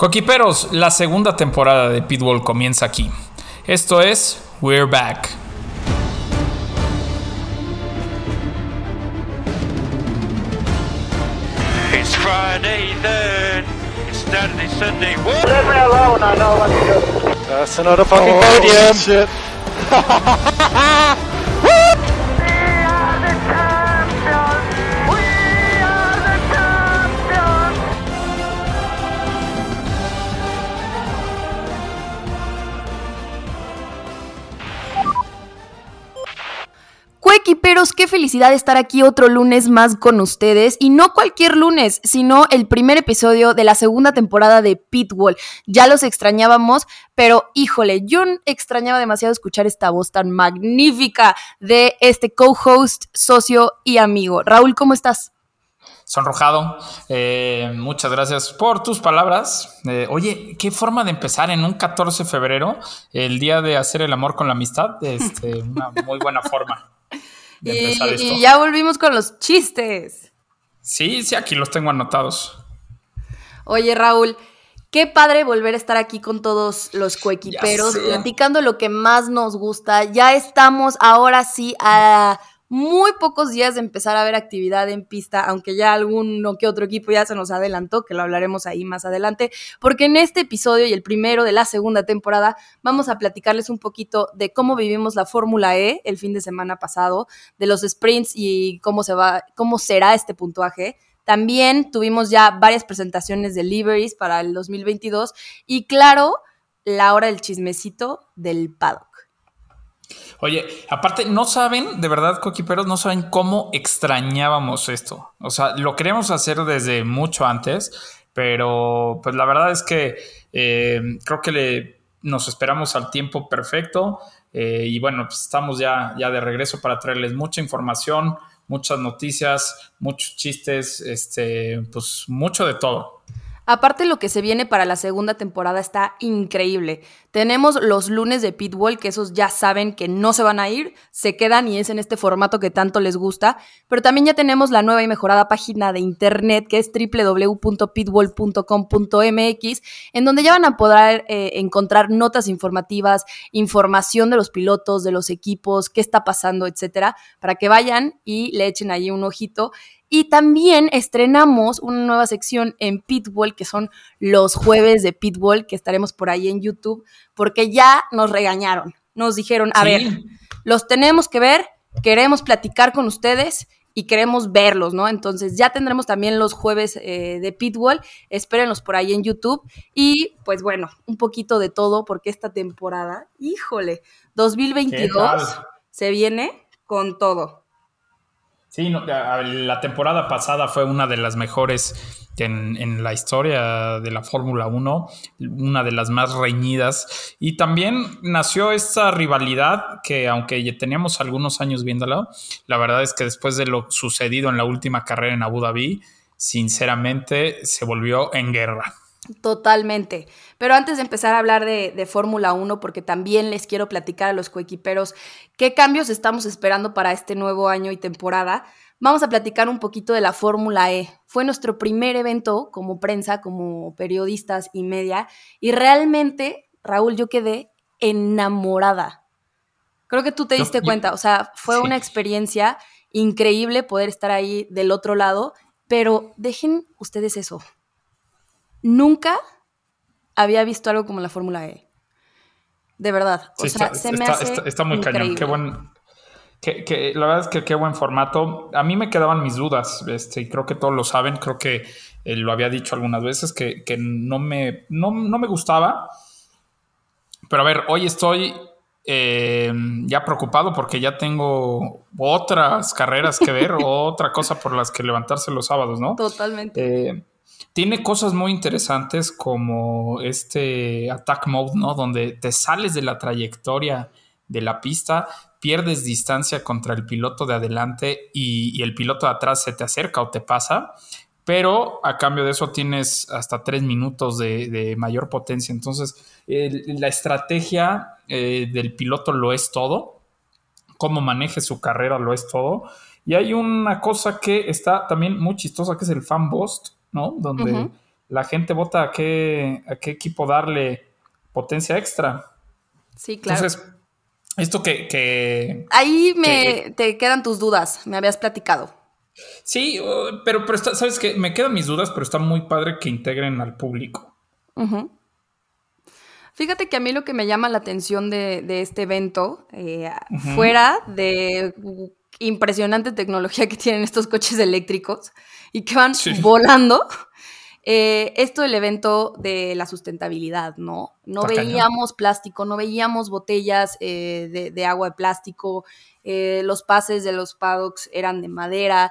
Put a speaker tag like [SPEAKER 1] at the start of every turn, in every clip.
[SPEAKER 1] Coquiperos, la segunda temporada de Pitbull comienza aquí. Esto es We're Back.
[SPEAKER 2] It's Friday then. It's Saturday, Sunday. What?
[SPEAKER 3] Leave me alone, I know what to do.
[SPEAKER 4] That's another fucking podium. Shit.
[SPEAKER 5] Qué felicidad estar aquí otro lunes más con ustedes. Y no cualquier lunes, sino el primer episodio de la segunda temporada de Pitbull. Ya los extrañábamos, pero híjole, yo extrañaba demasiado escuchar esta voz tan magnífica de este co-host, socio y amigo. Raúl, ¿cómo estás?
[SPEAKER 1] Sonrojado, eh, muchas gracias por tus palabras. Eh, oye, qué forma de empezar en un 14 de febrero, el día de hacer el amor con la amistad. Este, una muy buena forma. De
[SPEAKER 5] Y,
[SPEAKER 1] esto.
[SPEAKER 5] y ya volvimos con los chistes.
[SPEAKER 1] Sí, sí, aquí los tengo anotados.
[SPEAKER 5] Oye, Raúl, qué padre volver a estar aquí con todos los coequiperos, platicando lo que más nos gusta. Ya estamos ahora sí a muy pocos días de empezar a ver actividad en pista, aunque ya alguno que otro equipo ya se nos adelantó, que lo hablaremos ahí más adelante, porque en este episodio y el primero de la segunda temporada vamos a platicarles un poquito de cómo vivimos la Fórmula E el fin de semana pasado, de los sprints y cómo se va, cómo será este puntuaje. También tuvimos ya varias presentaciones de liveries para el 2022 y claro, la hora del chismecito del paddock.
[SPEAKER 1] Oye, aparte, no saben, de verdad, coquiperos, no saben cómo extrañábamos esto. O sea, lo queríamos hacer desde mucho antes, pero pues la verdad es que eh, creo que le, nos esperamos al tiempo perfecto. eh, y bueno, pues estamos ya, ya de regreso para traerles mucha información, muchas noticias, muchos chistes, este, pues mucho de todo.
[SPEAKER 5] Aparte lo que se viene para la segunda temporada está increíble. Tenemos los lunes de Pitbull, que esos ya saben que no se van a ir, se quedan y es en este formato que tanto les gusta. Pero también ya tenemos la nueva y mejorada página de internet que es www.pitbull.com.mx, en donde ya van a poder eh, encontrar notas informativas, información de los pilotos, de los equipos, qué está pasando, etcétera, para que vayan y le echen ahí un ojito. Y también estrenamos una nueva sección en Pitbull, que son los jueves de Pitbull, que estaremos por ahí en YouTube, porque ya nos regañaron. Nos dijeron, a
[SPEAKER 1] Sí.
[SPEAKER 5] ver, los tenemos que ver, queremos platicar con ustedes y queremos verlos, ¿no? Entonces ya tendremos también los jueves eh, de Pitbull, espérenlos por ahí en YouTube. Y pues bueno, un poquito de todo, porque esta temporada, híjole, 2022
[SPEAKER 1] tal?
[SPEAKER 5] se viene con todo.
[SPEAKER 1] Sí, la temporada pasada fue una de las mejores en, en la historia de la Fórmula 1, una de las más reñidas. Y también nació esta rivalidad que aunque ya teníamos algunos años viéndola, la verdad es que después de lo sucedido en la última carrera en Abu Dhabi, sinceramente se volvió en guerra.
[SPEAKER 5] Totalmente. Pero antes de empezar a hablar de, de Fórmula 1, porque también les quiero platicar a los coequiperos qué cambios estamos esperando para este nuevo año y temporada, vamos a platicar un poquito de la Fórmula E. Fue nuestro primer evento como prensa, como periodistas y media, y realmente, Raúl, yo quedé enamorada. Creo que tú te diste cuenta, o sea, fue
[SPEAKER 1] Sí.
[SPEAKER 5] una experiencia increíble poder estar ahí del otro lado, pero dejen ustedes eso nunca había visto algo como la Fórmula E. De verdad. O
[SPEAKER 1] Sí,
[SPEAKER 5] sea,
[SPEAKER 1] está,
[SPEAKER 5] se me
[SPEAKER 1] está-
[SPEAKER 5] hace
[SPEAKER 1] está- está muy cañón.
[SPEAKER 5] increíble.
[SPEAKER 1] Qué buen. que- que- la verdad es que qué buen formato. A mí me quedaban mis dudas, este, y creo que todos lo saben. Creo que eh, lo había dicho algunas veces que, que no, me, no, no me gustaba. Pero a ver, hoy estoy eh, ya preocupado porque ya tengo otras carreras que ver, otra cosa por las que levantarse los sábados, ¿no?
[SPEAKER 5] Totalmente.
[SPEAKER 1] Eh, tiene cosas muy interesantes como este attack mode, ¿no? Donde te sales de la trayectoria de la pista, pierdes distancia contra el piloto de adelante y, el piloto de atrás se te acerca o te pasa, pero a cambio de eso tienes hasta tres minutos de, mayor potencia. Entonces, la estrategia eh, del piloto lo es todo, cómo maneje su carrera lo es todo. Y hay una cosa que está también muy chistosa, que es el fan boost, ¿no? Donde la gente vota a qué, a qué equipo darle potencia extra.
[SPEAKER 5] Sí, claro.
[SPEAKER 1] Entonces, esto que... que
[SPEAKER 5] Ahí me
[SPEAKER 1] que-
[SPEAKER 5] te quedan tus dudas, me habías platicado.
[SPEAKER 1] sí, uh, pero, pero está- sabes que me quedan mis dudas, pero está muy padre que integren al público.
[SPEAKER 5] Fíjate que a mí lo que me llama la atención de, de este evento, eh, fuera de uh, impresionante tecnología que tienen estos coches eléctricos y que van
[SPEAKER 1] Sí.
[SPEAKER 5] volando, eh, esto del evento de la sustentabilidad, ¿no? No veíamos plástico, no veíamos botellas eh, de, de agua de plástico, eh, los pases de los paddocks eran de madera,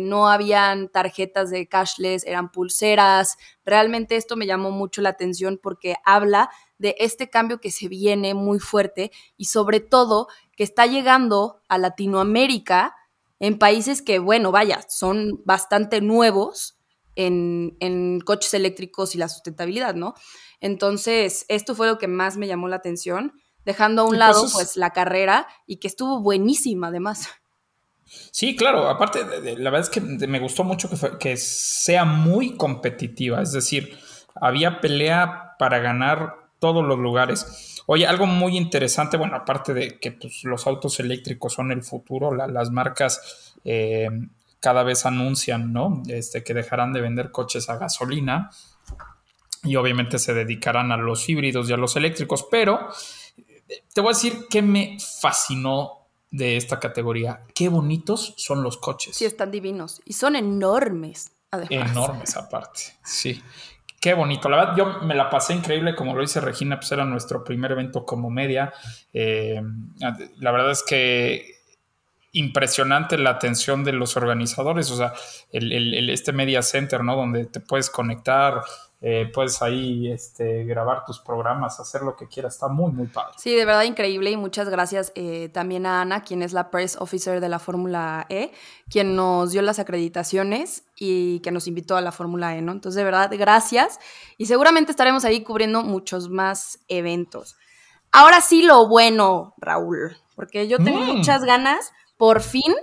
[SPEAKER 5] no habían tarjetas de cashless, eran pulseras. Realmente esto me llamó mucho la atención porque habla de este cambio que se viene muy fuerte y sobre todo que está llegando a Latinoamérica en países que, bueno, vaya, son bastante nuevos en, en coches eléctricos y la sustentabilidad, ¿no? Entonces, esto fue lo que más me llamó la atención, dejando a un lado,
[SPEAKER 1] pues es-
[SPEAKER 5] pues, la carrera y que estuvo buenísima, además.
[SPEAKER 1] Sí, claro. Aparte, la verdad es que me gustó mucho que, fue- que sea muy competitiva. Es decir, había pelea para ganar todos los lugares. Oye, algo muy interesante, bueno, aparte de que pues, los autos eléctricos son el futuro, la- las marcas eh, cada vez anuncian, ¿no? Este, que dejarán de vender coches a gasolina y obviamente se dedicarán a los híbridos y a los eléctricos, pero eh, te voy a decir que me fascinó de esta categoría. Qué bonitos son los coches.
[SPEAKER 5] Sí, están divinos y son enormes, además.
[SPEAKER 1] Enormes aparte, sí. Qué bonito. La verdad, yo me la pasé increíble, como lo dice Regina, pues era nuestro primer evento como media. Eh, la verdad es que impresionante la atención de los organizadores, o sea, el, este media center, ¿no? Donde te puedes conectar, eh, puedes ahí este, grabar tus programas, hacer lo que quieras, está muy, muy padre.
[SPEAKER 5] Sí, de verdad increíble y muchas gracias eh, también a Ana, quien es la Press Officer de la Fórmula E, quien nos dio las acreditaciones y que nos invitó a la Fórmula E, ¿no? Entonces, de verdad, gracias y seguramente estaremos ahí cubriendo muchos más eventos. Ahora sí lo bueno, Raúl, porque yo tengo
[SPEAKER 1] Mm.
[SPEAKER 5] muchas ganas, por fin,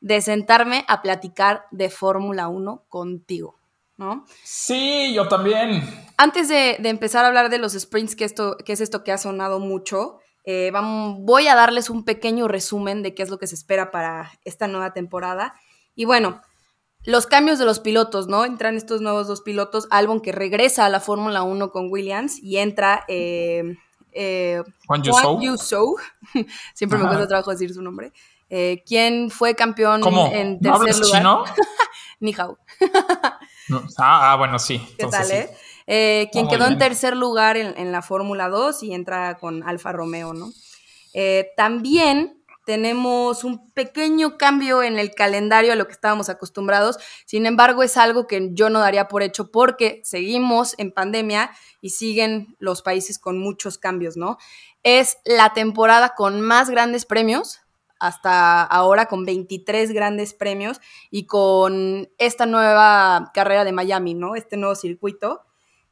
[SPEAKER 5] de sentarme a platicar de Fórmula 1 contigo, ¿no?
[SPEAKER 1] Sí, yo también.
[SPEAKER 5] Antes de, de empezar a hablar de los sprints, que, esto, que es esto que ha sonado mucho, eh, vamos, voy a darles un pequeño resumen de qué es lo que se espera para esta nueva temporada. Y bueno, los cambios de los pilotos, ¿no? Entran estos nuevos dos pilotos, Albon que regresa a la Fórmula 1 con Williams y entra eh, eh,
[SPEAKER 1] Juan
[SPEAKER 5] Juan
[SPEAKER 1] Yusou.
[SPEAKER 5] Siempre me cuesta trabajo decir su nombre, eh, quien fue campeón
[SPEAKER 1] ¿Cómo?
[SPEAKER 5] en
[SPEAKER 1] ¿No
[SPEAKER 5] tercer
[SPEAKER 1] hablas
[SPEAKER 5] lugar.
[SPEAKER 1] chino?
[SPEAKER 5] Ni hao.
[SPEAKER 1] No. Ah, ah, bueno, sí.
[SPEAKER 5] ¿Qué
[SPEAKER 1] entonces
[SPEAKER 5] tal,
[SPEAKER 1] sí.
[SPEAKER 5] eh? Eh, quien quedó en tercer lugar en, en la Fórmula 2 y entra con Alfa Romeo, ¿no? Eh, también tenemos un pequeño cambio en el calendario a lo que estábamos acostumbrados. Sin embargo, es algo que yo no daría por hecho porque seguimos en pandemia y siguen los países con muchos cambios, ¿no? Es la temporada con más grandes premios, hasta ahora con 23 grandes premios y con esta nueva carrera de Miami, ¿no? Este nuevo circuito.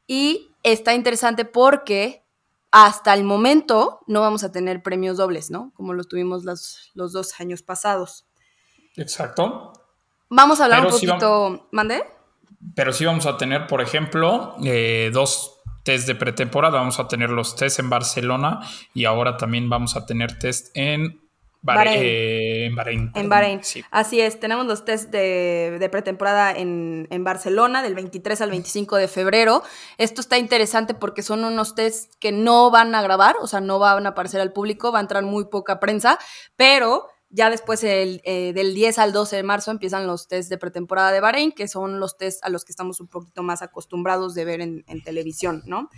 [SPEAKER 5] Y está interesante porque hasta el momento no vamos a tener premios dobles, ¿no? Como los tuvimos los, los dos años pasados.
[SPEAKER 1] Exacto.
[SPEAKER 5] Vamos a hablar
[SPEAKER 1] Pero
[SPEAKER 5] un poquito. ¿Mande?
[SPEAKER 1] Pero sí vamos a tener, por ejemplo, eh, dos test de pretemporada. Vamos a tener los test en Barcelona y ahora también vamos a tener test en
[SPEAKER 5] Bahrein.
[SPEAKER 1] eh, en Bahrein.
[SPEAKER 5] En. Bahrein.
[SPEAKER 1] Sí.
[SPEAKER 5] Así es, tenemos los test de, de pretemporada en, en Barcelona del 23 al 25 de febrero. Esto está interesante porque son unos test que no van a grabar, o sea, no van a aparecer al público, va a entrar muy poca prensa, pero ya después el, eh, del 10 al 12 de marzo empiezan los test de pretemporada de Bahrein, que son los test a los que estamos un poquito más acostumbrados de ver en, en televisión, ¿no?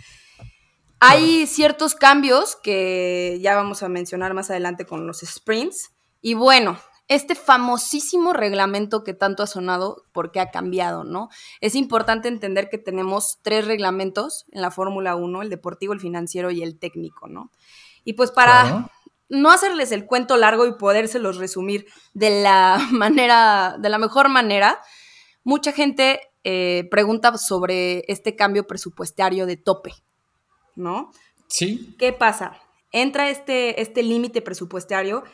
[SPEAKER 5] Hay ciertos cambios que ya vamos a mencionar más adelante con los sprints. Y bueno, este famosísimo reglamento que tanto ha sonado, porque ha cambiado, ¿no? Es importante entender que tenemos tres reglamentos en la Fórmula 1, el deportivo, el financiero y el técnico, ¿no? Y pues para
[SPEAKER 1] Claro.
[SPEAKER 5] no hacerles el cuento largo y podérselos resumir de la manera, de la mejor manera, mucha gente eh, pregunta sobre este cambio presupuestario de tope, ¿no?
[SPEAKER 1] Sí.
[SPEAKER 5] ¿Qué pasa? Entra este, este límite presupuestario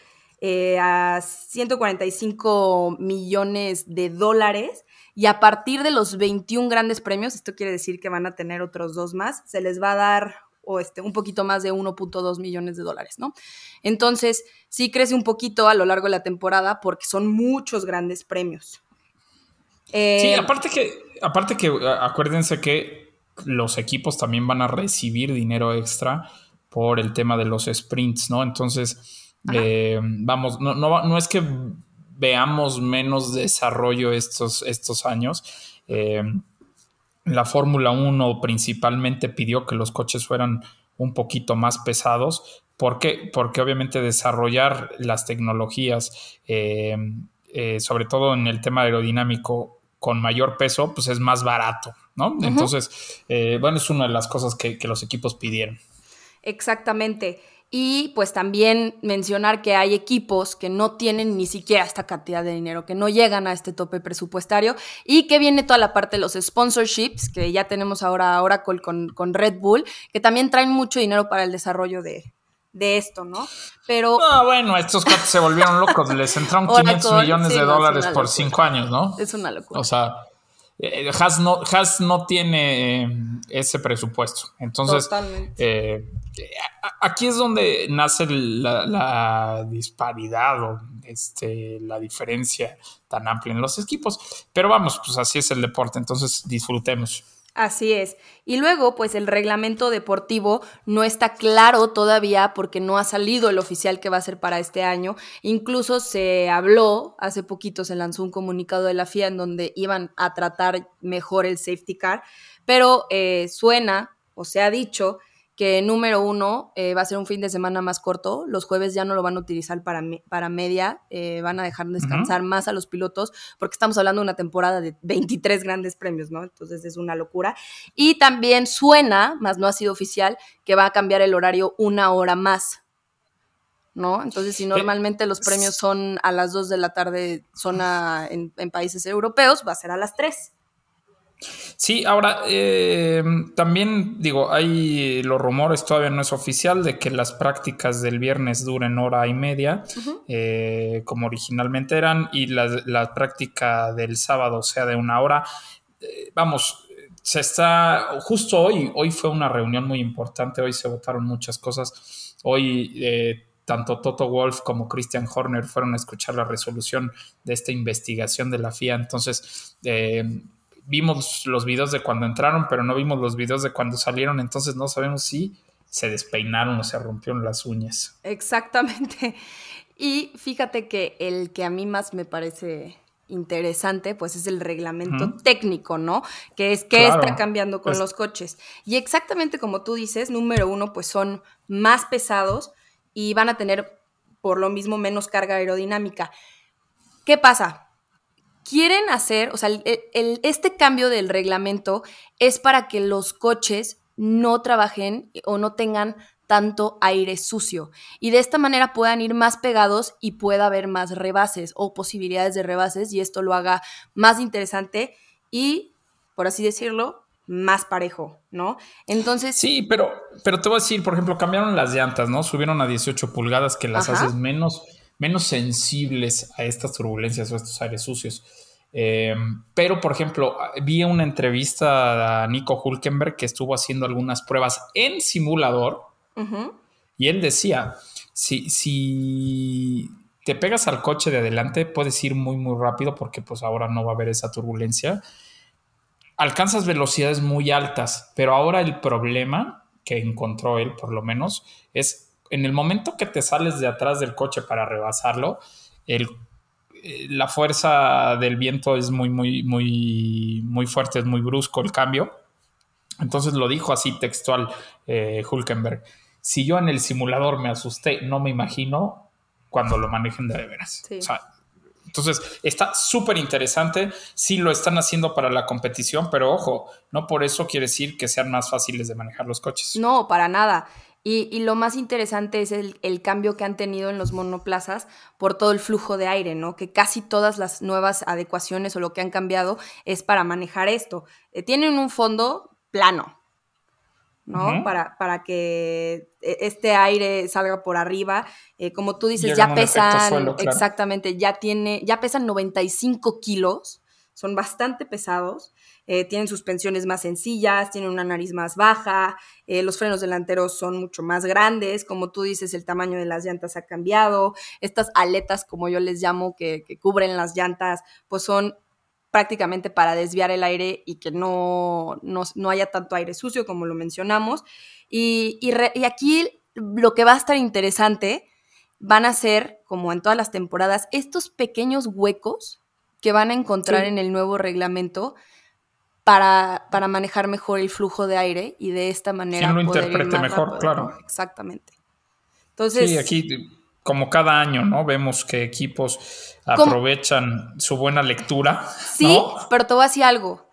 [SPEAKER 5] eh, a 145 millones de dólares y a partir de los 21 grandes premios, esto quiere decir que van a tener otros dos más, se les va a dar o este, un poquito más de 1.2 millones de dólares, ¿no? Entonces, sí crece un poquito a lo largo de la temporada porque son muchos grandes premios.
[SPEAKER 1] sí,
[SPEAKER 5] Eh,
[SPEAKER 1] aparte que, aparte que acuérdense que los equipos también van a recibir dinero extra por el tema de los sprints, ¿no? Entonces, eh, vamos, no, no, no es que veamos menos desarrollo estos, estos años. Eh, la Fórmula 1 principalmente pidió que los coches fueran un poquito más pesados. ¿Por qué? Porque obviamente desarrollar las tecnologías, eh, sobre todo en el tema aerodinámico, con mayor peso, pues es más barato, ¿no? Entonces, eh, bueno, es una de las cosas que, que los equipos pidieron.
[SPEAKER 5] Exactamente. Y pues también mencionar que hay equipos que no tienen ni siquiera esta cantidad de dinero, que no llegan a este tope presupuestario y que viene toda la parte de los sponsorships, que ya tenemos ahora Oracle con, con Red Bull, que también traen mucho dinero para el desarrollo de, de esto, ¿no? Pero
[SPEAKER 1] Ah, bueno, estos cuates se volvieron locos, les entraron
[SPEAKER 5] Oracle,
[SPEAKER 1] 500 millones
[SPEAKER 5] sí,
[SPEAKER 1] de
[SPEAKER 5] no,
[SPEAKER 1] dólares por cinco años, ¿no?
[SPEAKER 5] es una locura.
[SPEAKER 1] O sea, eh, Haas no, Haas no tiene eh, ese presupuesto. Entonces,
[SPEAKER 5] Totalmente.
[SPEAKER 1] eh, aquí es donde nace la, la disparidad o este, la diferencia tan amplia en los equipos. Pero vamos, pues así es el deporte, entonces disfrutemos.
[SPEAKER 5] Así es. Y luego, pues el reglamento deportivo no está claro todavía porque no ha salido el oficial que va a ser para este año. Incluso se habló, hace poquito se lanzó un comunicado de la FIA en donde iban a tratar mejor el safety car, pero eh, suena o se ha dicho que número uno eh, va a ser un fin de semana más corto. Los jueves ya no lo van a utilizar para, me- para media, eh, van a dejar descansar más a los pilotos porque estamos hablando de una temporada de 23 grandes premios, ¿no? Entonces es una locura. Y también suena, más no ha sido oficial, que va a cambiar el horario una hora más. ¿No? Entonces, si normalmente los premios son a las 2 de la tarde, zona en, en países europeos, va a ser a las 3.
[SPEAKER 1] Sí, ahora eh, también digo, hay los rumores, todavía no es oficial, de que las prácticas del viernes duren hora y media, eh, como originalmente eran, y la, la práctica del sábado sea de una hora. Eh, vamos, se está, justo hoy, hoy fue una reunión muy importante, hoy se votaron muchas cosas, hoy tanto Toto Wolf como Christian Horner fueron a escuchar la resolución de esta investigación de la FIA, entonces... Vimos los videos de cuando entraron, pero no vimos los videos de cuando salieron, entonces no sabemos si se despeinaron o se rompieron las uñas.
[SPEAKER 5] Exactamente. Y fíjate que el que a mí más me parece interesante, pues es el reglamento técnico, ¿no? Que es que
[SPEAKER 1] Claro.
[SPEAKER 5] está cambiando con
[SPEAKER 1] Pues-
[SPEAKER 5] los coches. Y exactamente como tú dices, número uno, pues son más pesados y van a tener por lo mismo menos carga aerodinámica. ¿Qué pasa? Quieren hacer, o sea, el- el- este cambio del reglamento es para que los coches no trabajen o no tengan tanto aire sucio y de esta manera puedan ir más pegados y pueda haber más rebases o posibilidades de rebases y esto lo haga más interesante y, por así decirlo, más parejo, ¿no? Entonces,
[SPEAKER 1] Sí, pero, pero te voy a decir, por ejemplo, cambiaron las llantas, ¿no? Subieron a 18 pulgadas que las
[SPEAKER 5] Ajá.
[SPEAKER 1] haces menos, menos sensibles a estas turbulencias o a estos aires sucios. Eh, pero, por ejemplo, vi una entrevista a Nico Hulkenberg que estuvo haciendo algunas pruebas en simulador Y él decía, si, si te pegas al coche de adelante, puedes ir muy, muy rápido porque pues ahora no va a haber esa turbulencia. Alcanzas velocidades muy altas, pero ahora el problema que encontró él, por lo menos, es en el momento que te sales de atrás del coche para rebasarlo, el, eh, la fuerza del viento es muy, muy, muy, muy fuerte, es muy brusco el cambio. Entonces lo dijo así textual eh, Hulkenberg. Si yo en el simulador me asusté, no me imagino cuando lo manejen de, de veras.
[SPEAKER 5] Sí.
[SPEAKER 1] O sea, entonces está súper interesante. Sí lo están haciendo para la competición, pero ojo, no por eso quiere decir que sean más fáciles de manejar los coches.
[SPEAKER 5] No, para nada. Y, y lo más interesante es el, el cambio que han tenido en los monoplazas por todo el flujo de aire, ¿no? Que casi todas las nuevas adecuaciones o lo que han cambiado es para manejar esto. Eh, tienen un fondo plano, ¿no? Para, para que eh, este aire salga por arriba. Eh, como tú dices, ya pesan,
[SPEAKER 1] suelo, claro.
[SPEAKER 5] exactamente, ya tiene, ya pesan 95 kilos son bastante pesados, eh, tienen suspensiones más sencillas, tienen una nariz más baja, eh, los frenos delanteros son mucho más grandes, como tú dices, el tamaño de las llantas ha cambiado, estas aletas, como yo les llamo, que, cubren las llantas, pues son prácticamente para desviar el aire y que no, no, haya tanto aire sucio, como lo mencionamos. Y, y aquí lo que va a estar interesante van a ser, como en todas las temporadas, estos pequeños huecos que van a encontrar en el nuevo reglamento para, para, manejar mejor el flujo de aire y de esta manera.
[SPEAKER 1] Quien lo interprete mejor, claro.
[SPEAKER 5] Exactamente. Entonces,
[SPEAKER 1] sí, aquí como cada año, ¿no? Vemos que equipos aprovechan su buena lectura.
[SPEAKER 5] Sí, pero te voy a decir algo.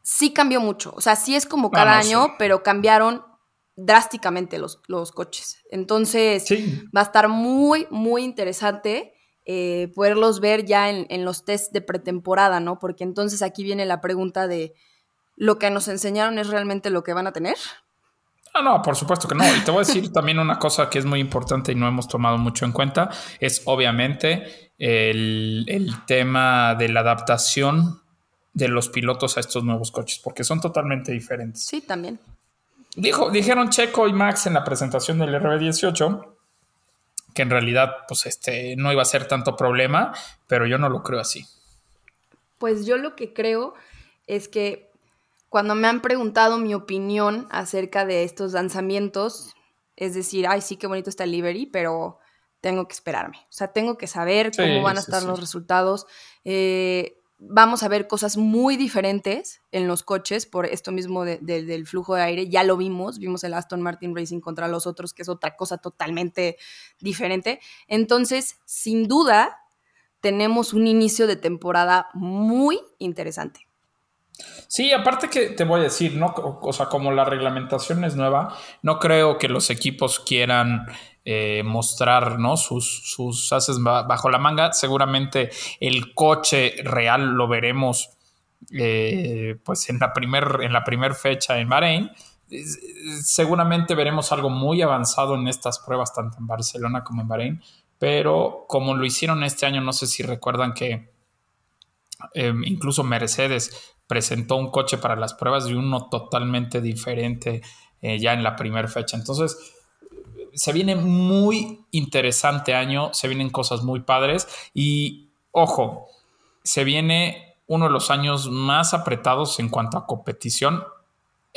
[SPEAKER 5] Sí cambió mucho. O sea, sí es como cada año, pero cambiaron drásticamente los, los coches. Entonces, va a estar muy, muy interesante eh, poderlos ver ya en, los test de pretemporada, ¿no? Porque entonces aquí viene la pregunta de, ¿lo que nos enseñaron es realmente lo que van a tener?
[SPEAKER 1] Ah, no, por supuesto que no. Y te voy a decir también una cosa que es muy importante y no hemos tomado mucho en cuenta, es obviamente el, el tema de la adaptación de los pilotos a estos nuevos coches, porque son totalmente diferentes.
[SPEAKER 5] Sí, también.
[SPEAKER 1] Dijo, dijeron Checo y Max en la presentación del RB18 que en realidad pues este no iba a ser tanto problema, pero yo no lo creo así.
[SPEAKER 5] Pues yo lo que creo es que cuando me han preguntado mi opinión acerca de estos lanzamientos, es decir, ay, sí, qué bonito está el livery, pero tengo que esperarme. O sea, tengo que saber cómo van a estar los resultados. Eh, vamos a ver cosas muy diferentes en los coches por esto mismo del flujo de aire. Ya lo vimos, vimos el Aston Martin Racing contra los otros, que es otra cosa totalmente diferente. Entonces, sin duda, tenemos un inicio de temporada muy interesante.
[SPEAKER 1] Sí, aparte que te voy a decir, ¿no? O sea, como la reglamentación es nueva, no creo que los equipos quieran eh, mostrar ¿no? sus, sus haces bajo la manga. Seguramente el coche real lo veremos eh, pues en la primera en la primer fecha en Bahrein. Seguramente veremos algo muy avanzado en estas pruebas, tanto en Barcelona como en Bahrein. Pero como lo hicieron este año, no sé si recuerdan que em, incluso Mercedes presentó un coche para las pruebas y uno totalmente diferente eh, ya en la primera fecha. Entonces, se viene muy interesante año, se vienen cosas muy padres y ojo, se viene uno de los años más apretados en cuanto a competición.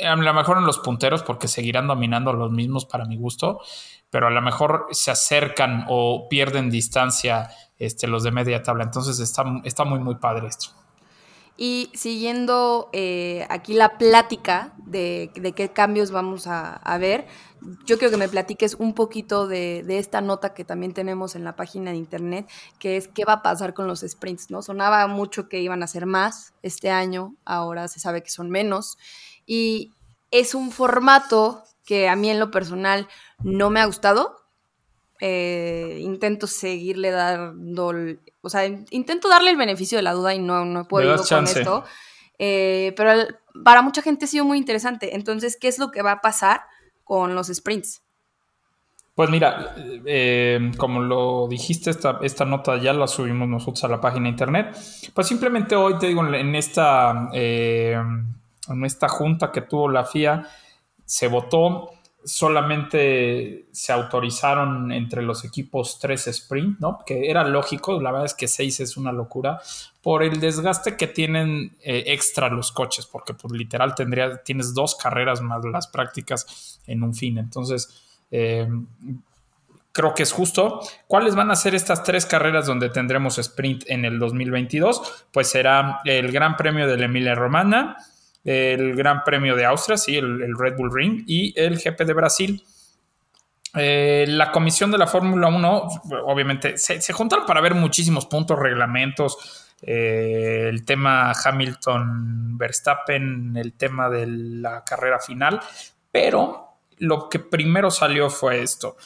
[SPEAKER 1] A lo mejor en los punteros porque seguirán dominando los mismos para mi gusto, pero a lo mejor se acercan o pierden distancia este, los de media tabla. Entonces está, está muy, muy padre esto.
[SPEAKER 5] Y siguiendo eh, aquí la plática de, qué cambios vamos a, ver, yo quiero que me platiques un poquito de, esta nota que también tenemos en la página de internet, que es qué va a pasar con los sprints, ¿no? Sonaba mucho que iban a ser más este año, ahora se sabe que son menos. Y es un formato que a mí en lo personal no me ha gustado, eh, intento seguirle dando, o sea, intento darle el beneficio de la duda y no, no he podido con esto. Eh, pero para mucha gente ha sido muy interesante. Entonces, ¿qué es lo que va a pasar con los sprints?
[SPEAKER 1] Pues mira, eh, como lo dijiste, esta, esta, nota ya la subimos nosotros a la página de internet. Pues simplemente hoy te digo, en esta, en esta junta que tuvo la FIA, se votó solamente se autorizaron entre los equipos tres sprint, ¿no? Que era lógico, la verdad es que seis es una locura por el desgaste que tienen eh, extra los coches, porque pues literal tendría, tienes dos carreras más las prácticas en un fin, entonces eh, creo que es justo. ¿Cuáles van a ser estas tres carreras donde tendremos sprint en el 2022? Pues será el Gran Premio de la Emilia Romana, el Gran Premio de Austria, sí, el, Red Bull Ring, y el GP de Brasil. Eh, la comisión de la Fórmula 1, obviamente, se, juntaron para ver muchísimos puntos, reglamentos, eh, el tema Hamilton-Verstappen, el tema de la carrera final, pero lo que primero salió fue esto.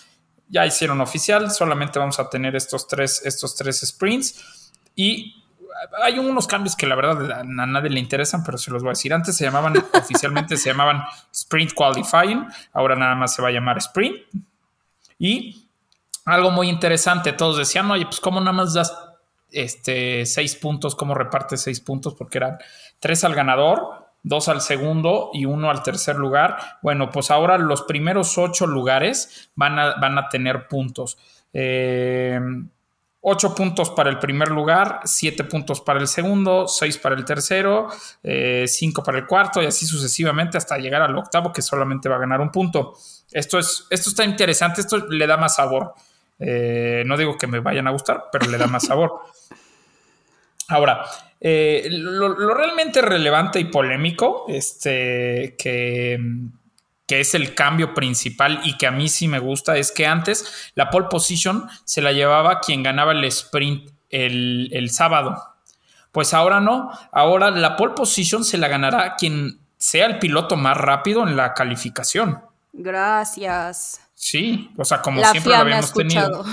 [SPEAKER 1] Ya hicieron oficial, solamente vamos a tener estos tres, estos tres sprints y hay unos cambios que la verdad a, nadie le interesan, pero se los voy a decir. Antes se llamaban, oficialmente se llamaban Sprint Qualifying, ahora nada más se va a llamar Sprint. Y algo muy interesante, todos decían, oye, pues cómo nada más das este, seis puntos, cómo reparte seis puntos, porque eran tres al ganador, dos al segundo y uno al tercer lugar. Bueno, pues ahora los primeros ocho lugares van a, van a tener puntos. Eh, 8 puntos para el primer lugar, 7 puntos para el segundo, 6 para el tercero, 5 eh, para el cuarto y así sucesivamente hasta llegar al octavo que solamente va a ganar un punto. Esto, es, esto está interesante, esto le da más sabor. Eh, no digo que me vayan a gustar, pero le da más sabor. Ahora, eh, lo, lo, realmente relevante y polémico, este, que, que es el cambio principal y que a mí sí me gusta, es que antes la pole position se la llevaba quien ganaba el sprint el, sábado. Pues ahora no, ahora la pole position se la ganará quien sea el piloto más rápido en la calificación.
[SPEAKER 5] Gracias.
[SPEAKER 1] Sí, o sea, como siempre lo habíamos tenido.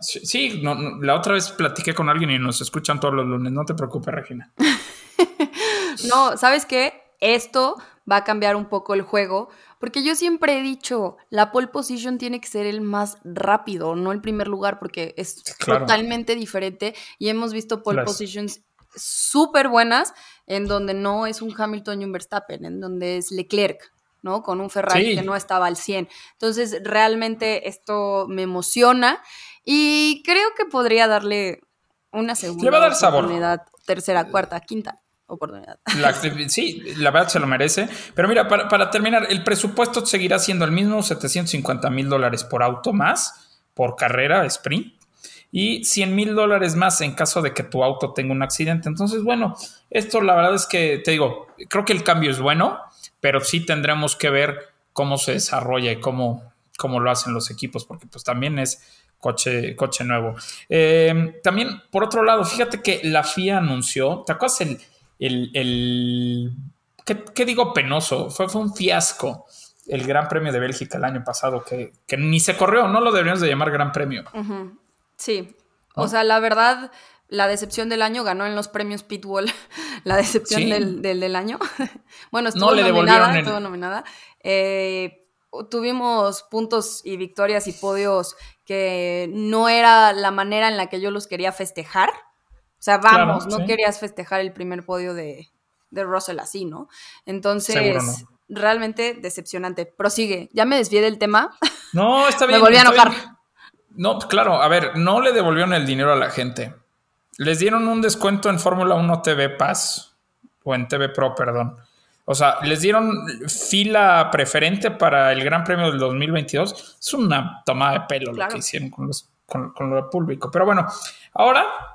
[SPEAKER 1] Sí, la otra vez platiqué con alguien y nos escuchan todos los lunes. No te preocupes, Regina.
[SPEAKER 5] no, ¿sabes qué? Esto va a cambiar un poco el juego, porque yo siempre he dicho, la pole position tiene que ser el más rápido, no el primer lugar, porque es totalmente diferente y hemos visto pole positions súper buenas en donde no es un Hamilton y un Verstappen, en donde es Leclerc. ¿no? Con un Ferrari que no estaba al 100. Entonces, realmente esto me emociona y creo que podría darle una segunda
[SPEAKER 1] Le oportunidad,
[SPEAKER 5] tercera, cuarta, quinta oportunidad.
[SPEAKER 1] sí, la verdad se lo merece. Pero mira, para, terminar, el presupuesto seguirá siendo el mismo, 750 mil dólares por auto más, por carrera, sprint, y 100 mil dólares más en caso de que tu auto tenga un accidente. Entonces, bueno, esto la verdad es que, te digo, creo que el cambio es bueno, pero sí tendremos que ver cómo se desarrolla y cómo, cómo lo hacen los equipos, porque pues también es coche, coche nuevo. Eh, también, por otro lado, fíjate que la FIA anunció, ¿te acuerdas el el, ¿qué, digo penoso? Fue, fue un fiasco el Gran Premio de Bélgica el año pasado, que, ni se corrió, no lo deberíamos de llamar Gran Premio.
[SPEAKER 5] Sí, o sea, la verdad, la decepción del año ganó en los premios Pitbull, la decepción del, del, año. bueno, estuvo no le nominada, estuvo nominada. Eh, tuvimos puntos y victorias y podios que no era la manera en la que yo los quería festejar. O sea, vamos, no querías festejar el primer podio de, de Russell así, ¿no? Entonces, realmente decepcionante. Prosigue. Ya me desvié del tema.
[SPEAKER 1] No, está bien.
[SPEAKER 5] me volví a enojar.
[SPEAKER 1] No, claro, a ver, no le devolvieron el dinero a la gente. Les dieron un descuento en Fórmula 1 TV Pass, o en TV Pro, perdón. O sea, les dieron fila preferente para el Gran Premio del 2022. Es una tomada de pelo lo que hicieron con, los, con, con lo público. Pero bueno, ahora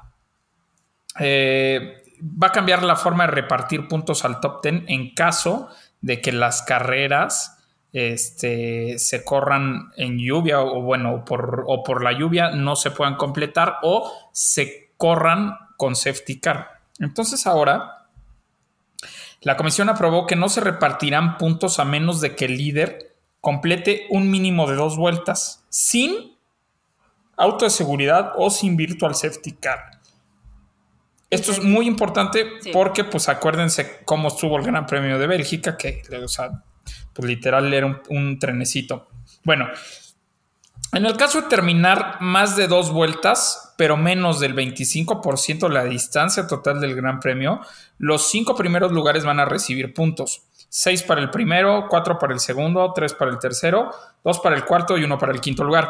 [SPEAKER 1] eh, va a cambiar la forma de repartir puntos al top 10 en caso de que las carreras este, se corran en lluvia o bueno, por, o por la lluvia no se puedan completar o se corran con safety car. Entonces ahora la comisión aprobó que no se repartirán puntos a menos de que el líder complete un mínimo de dos vueltas sin auto de seguridad o sin virtual safety car. Esto es muy importante porque, pues, acuérdense cómo estuvo el Gran Premio de Bélgica, que, o sea, pues literal era un, trenecito. Bueno, en el caso de terminar más de dos vueltas, pero menos del 25% de la distancia total del Gran Premio, los cinco primeros lugares van a recibir puntos. Seis para el primero, cuatro para el segundo, tres para el tercero, dos para el cuarto y uno para el quinto lugar.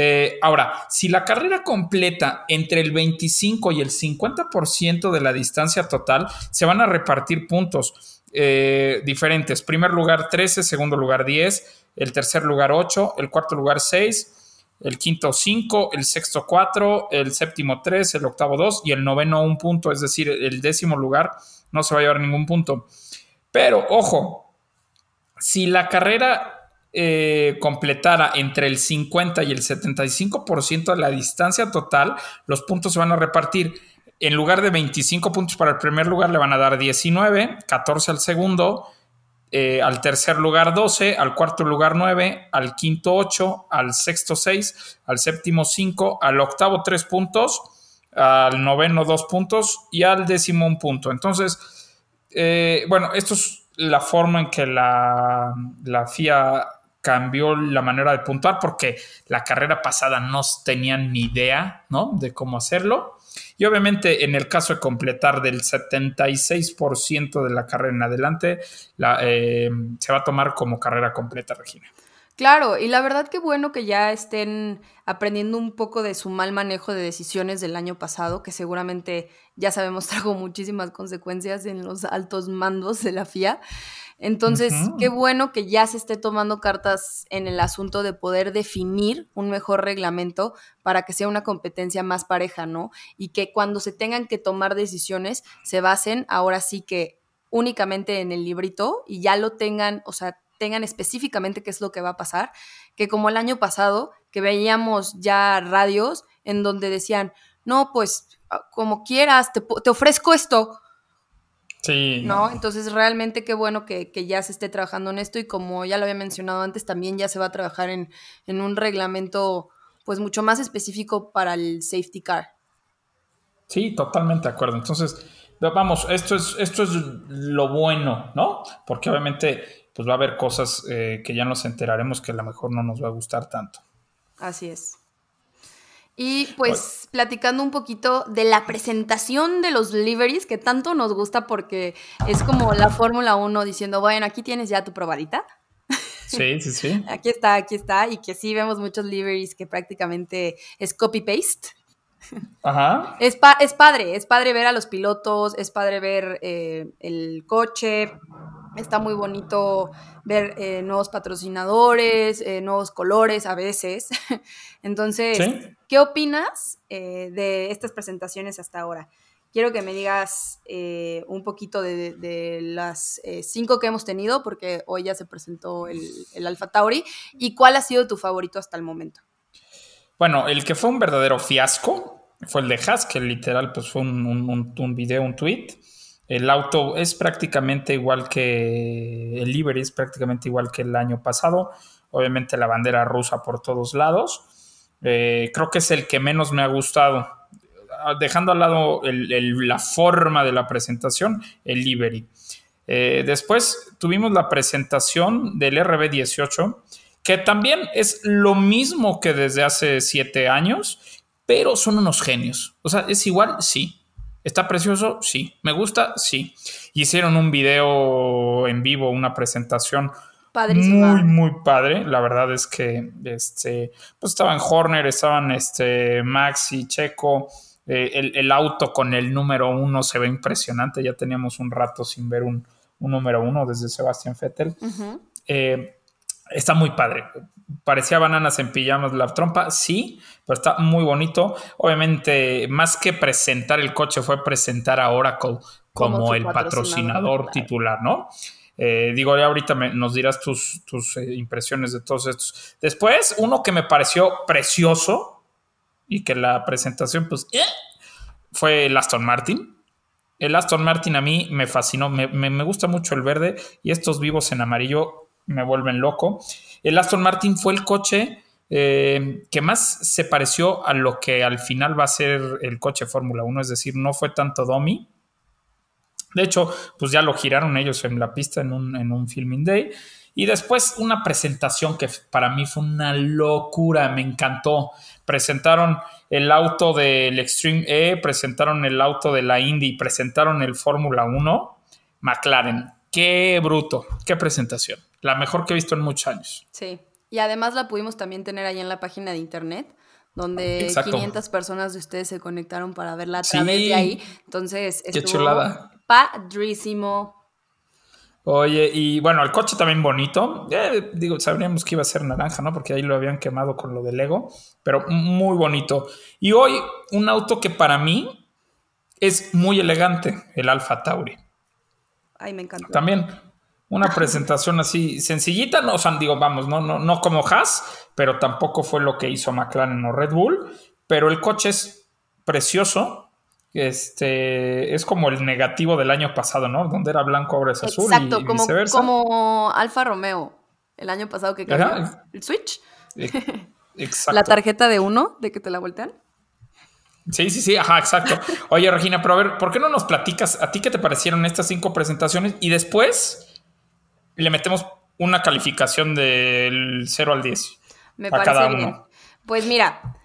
[SPEAKER 1] Eh, ahora, si la carrera completa entre el 25 y el 50% de la distancia total, se van a repartir puntos eh, diferentes. Primer lugar 13, segundo lugar 10, el tercer lugar 8, el cuarto lugar 6, el quinto 5, el sexto 4, el séptimo 3, el octavo 2 y el noveno un punto, es decir, el décimo lugar no se va a llevar ningún punto. Pero, ojo, si la carrera eh, completara entre el 50 y el 75% de la distancia total, los puntos se van a repartir. En lugar de 25 puntos para el primer lugar, le van a dar 19, 14 al segundo, eh, al tercer lugar 12, al cuarto lugar 9, al quinto 8, al sexto 6, al séptimo 5, al octavo 3 puntos, al noveno 2 puntos y al décimo 1 punto. Entonces, eh, bueno, esto es la forma en que la, la FIA cambió la manera de puntuar porque la carrera pasada no tenían ni idea, ¿no? De cómo hacerlo. Y obviamente en el caso de completar del 76% de la carrera en adelante, la, eh, se va a tomar como carrera completa, Regina.
[SPEAKER 5] Claro, y la verdad que bueno que ya estén aprendiendo un poco de su mal manejo de decisiones del año pasado, que seguramente ya sabemos trajo muchísimas consecuencias en los altos mandos de la FIA. Entonces, qué bueno que ya se esté tomando cartas en el asunto de poder definir un mejor reglamento para que sea una competencia más pareja, ¿no? Y que cuando se tengan que tomar decisiones se basen ahora sí que únicamente en el librito y ya lo tengan, o sea, tengan específicamente qué es lo que va a pasar, que como el año pasado, que veíamos ya radios en donde decían, no, pues como quieras, te, te ofrezco esto,
[SPEAKER 1] Sí.
[SPEAKER 5] ¿No? Entonces, realmente qué bueno que, ya se esté trabajando en esto y como ya lo había mencionado antes, también ya se va a trabajar en, un reglamento pues mucho más específico para el safety car.
[SPEAKER 1] Sí, totalmente de acuerdo. Entonces, vamos, esto es, esto es lo bueno, ¿no? Porque obviamente pues va a haber cosas eh, que ya nos enteraremos que a lo mejor no nos va a gustar tanto.
[SPEAKER 5] Así es. Y pues platicando un poquito de la presentación de los liveries, que tanto nos gusta porque es como la Fórmula 1 diciendo, bueno, aquí tienes ya tu probadita.
[SPEAKER 1] Sí, sí, sí.
[SPEAKER 5] aquí está, aquí está. Y que sí vemos muchos liveries que prácticamente es copy-paste.
[SPEAKER 1] Ajá.
[SPEAKER 5] Es, es padre, es padre ver a los pilotos, es padre ver eh, el coche, Está muy bonito ver eh, nuevos patrocinadores, eh, nuevos colores a veces. Entonces, ¿qué opinas eh, de estas presentaciones hasta ahora? Quiero que me digas un poquito de, las cinco que hemos tenido, porque hoy ya se presentó el, el Alfa Tauri, y cuál ha sido tu favorito hasta el momento.
[SPEAKER 1] Bueno, el que fue un verdadero fiasco fue el de Haas, que literal pues fue un, un, un video, un tweet el auto es prácticamente igual que el livery, es prácticamente igual que el año pasado. Obviamente la bandera rusa por todos lados. Eh, creo que es el que menos me ha gustado. Ah, dejando al lado la forma de la presentación, el livery. Eh, después tuvimos la presentación del RB18, que también es lo mismo que desde hace siete años, pero son unos genios. O sea, es igual, sí, ¿Está precioso? Sí. ¿Me gusta? Sí. Hicieron un video en vivo, una presentación muy, muy padre. La verdad es que este, pues estaban Horner, estaban este, Max y Checo. Eh, el, auto con el número uno se ve impresionante. Ya teníamos un rato sin ver un, número uno desde Sebastián Vettel. Eh, está muy padre parecía bananas en pijamas la trompa, sí, pero está muy bonito. Obviamente, más que presentar el coche, fue presentar a Oracle como, el patrocinador, titular, ¿no? Eh, digo, ya ahorita nos dirás tus, tus eh, impresiones de todos estos. Después, uno que me pareció precioso y que la presentación, pues, eh, fue el Aston Martin. El Aston Martin a mí me fascinó, me, me gusta mucho el verde y estos vivos en amarillo me vuelven loco. El Aston Martin fue el coche eh, que más se pareció a lo que al final va a ser el coche Fórmula 1, es decir, no fue tanto Domi. De hecho, pues ya lo giraron ellos en la pista en un, en un filming day. Y después una presentación que para mí fue una locura, me encantó. Presentaron el auto del Extreme E, presentaron el auto de la Indy, presentaron el Fórmula 1, McLaren. Qué bruto, qué presentación la mejor que he visto en muchos años.
[SPEAKER 5] Sí, y además la pudimos también tener ahí en la página de internet, donde 500 personas de ustedes se conectaron para verla a través de ahí. Entonces,
[SPEAKER 1] Qué chulada.
[SPEAKER 5] padrísimo.
[SPEAKER 1] Oye, y bueno, el coche también bonito. Eh, digo, sabríamos que iba a ser naranja, ¿no? Porque ahí lo habían quemado con lo del Lego, pero muy bonito. Y hoy, un auto que para mí es muy elegante, el Alfa Tauri.
[SPEAKER 5] Ay, me encanta.
[SPEAKER 1] También una presentación así sencillita, no, o sea, digo, vamos, no, no, no como Haas, pero tampoco fue lo que hizo McLaren o Red Bull, pero el coche es precioso, este es como el negativo del año pasado, ¿no? Donde era blanco, ahora es azul
[SPEAKER 5] Exacto, y, como, viceversa. como Alfa Romeo el año pasado que cambió el Switch. Exacto. la tarjeta de uno, de que te la voltean.
[SPEAKER 1] Sí, sí, sí, ajá, exacto. Oye, Regina, pero a ver, ¿por qué no nos platicas a ti qué te parecieron estas cinco presentaciones y después le metemos una calificación del 0 al 10
[SPEAKER 5] Me a parece cada uno. Bien. Pues mira,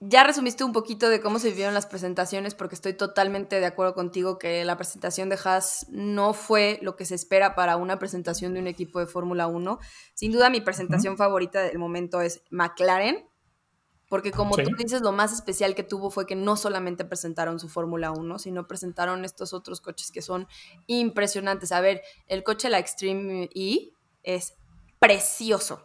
[SPEAKER 5] ya resumiste un poquito de cómo se vivieron las presentaciones, porque estoy totalmente de acuerdo contigo que la presentación de Haas no fue lo que se espera para una presentación de un equipo de Fórmula 1. Sin duda, mi presentación favorita del momento es McLaren, porque como
[SPEAKER 1] Sí.
[SPEAKER 5] tú dices, lo más especial que tuvo fue que no solamente presentaron su Fórmula 1, sino presentaron estos otros coches que son impresionantes. A ver, el coche, la Extreme E, es precioso.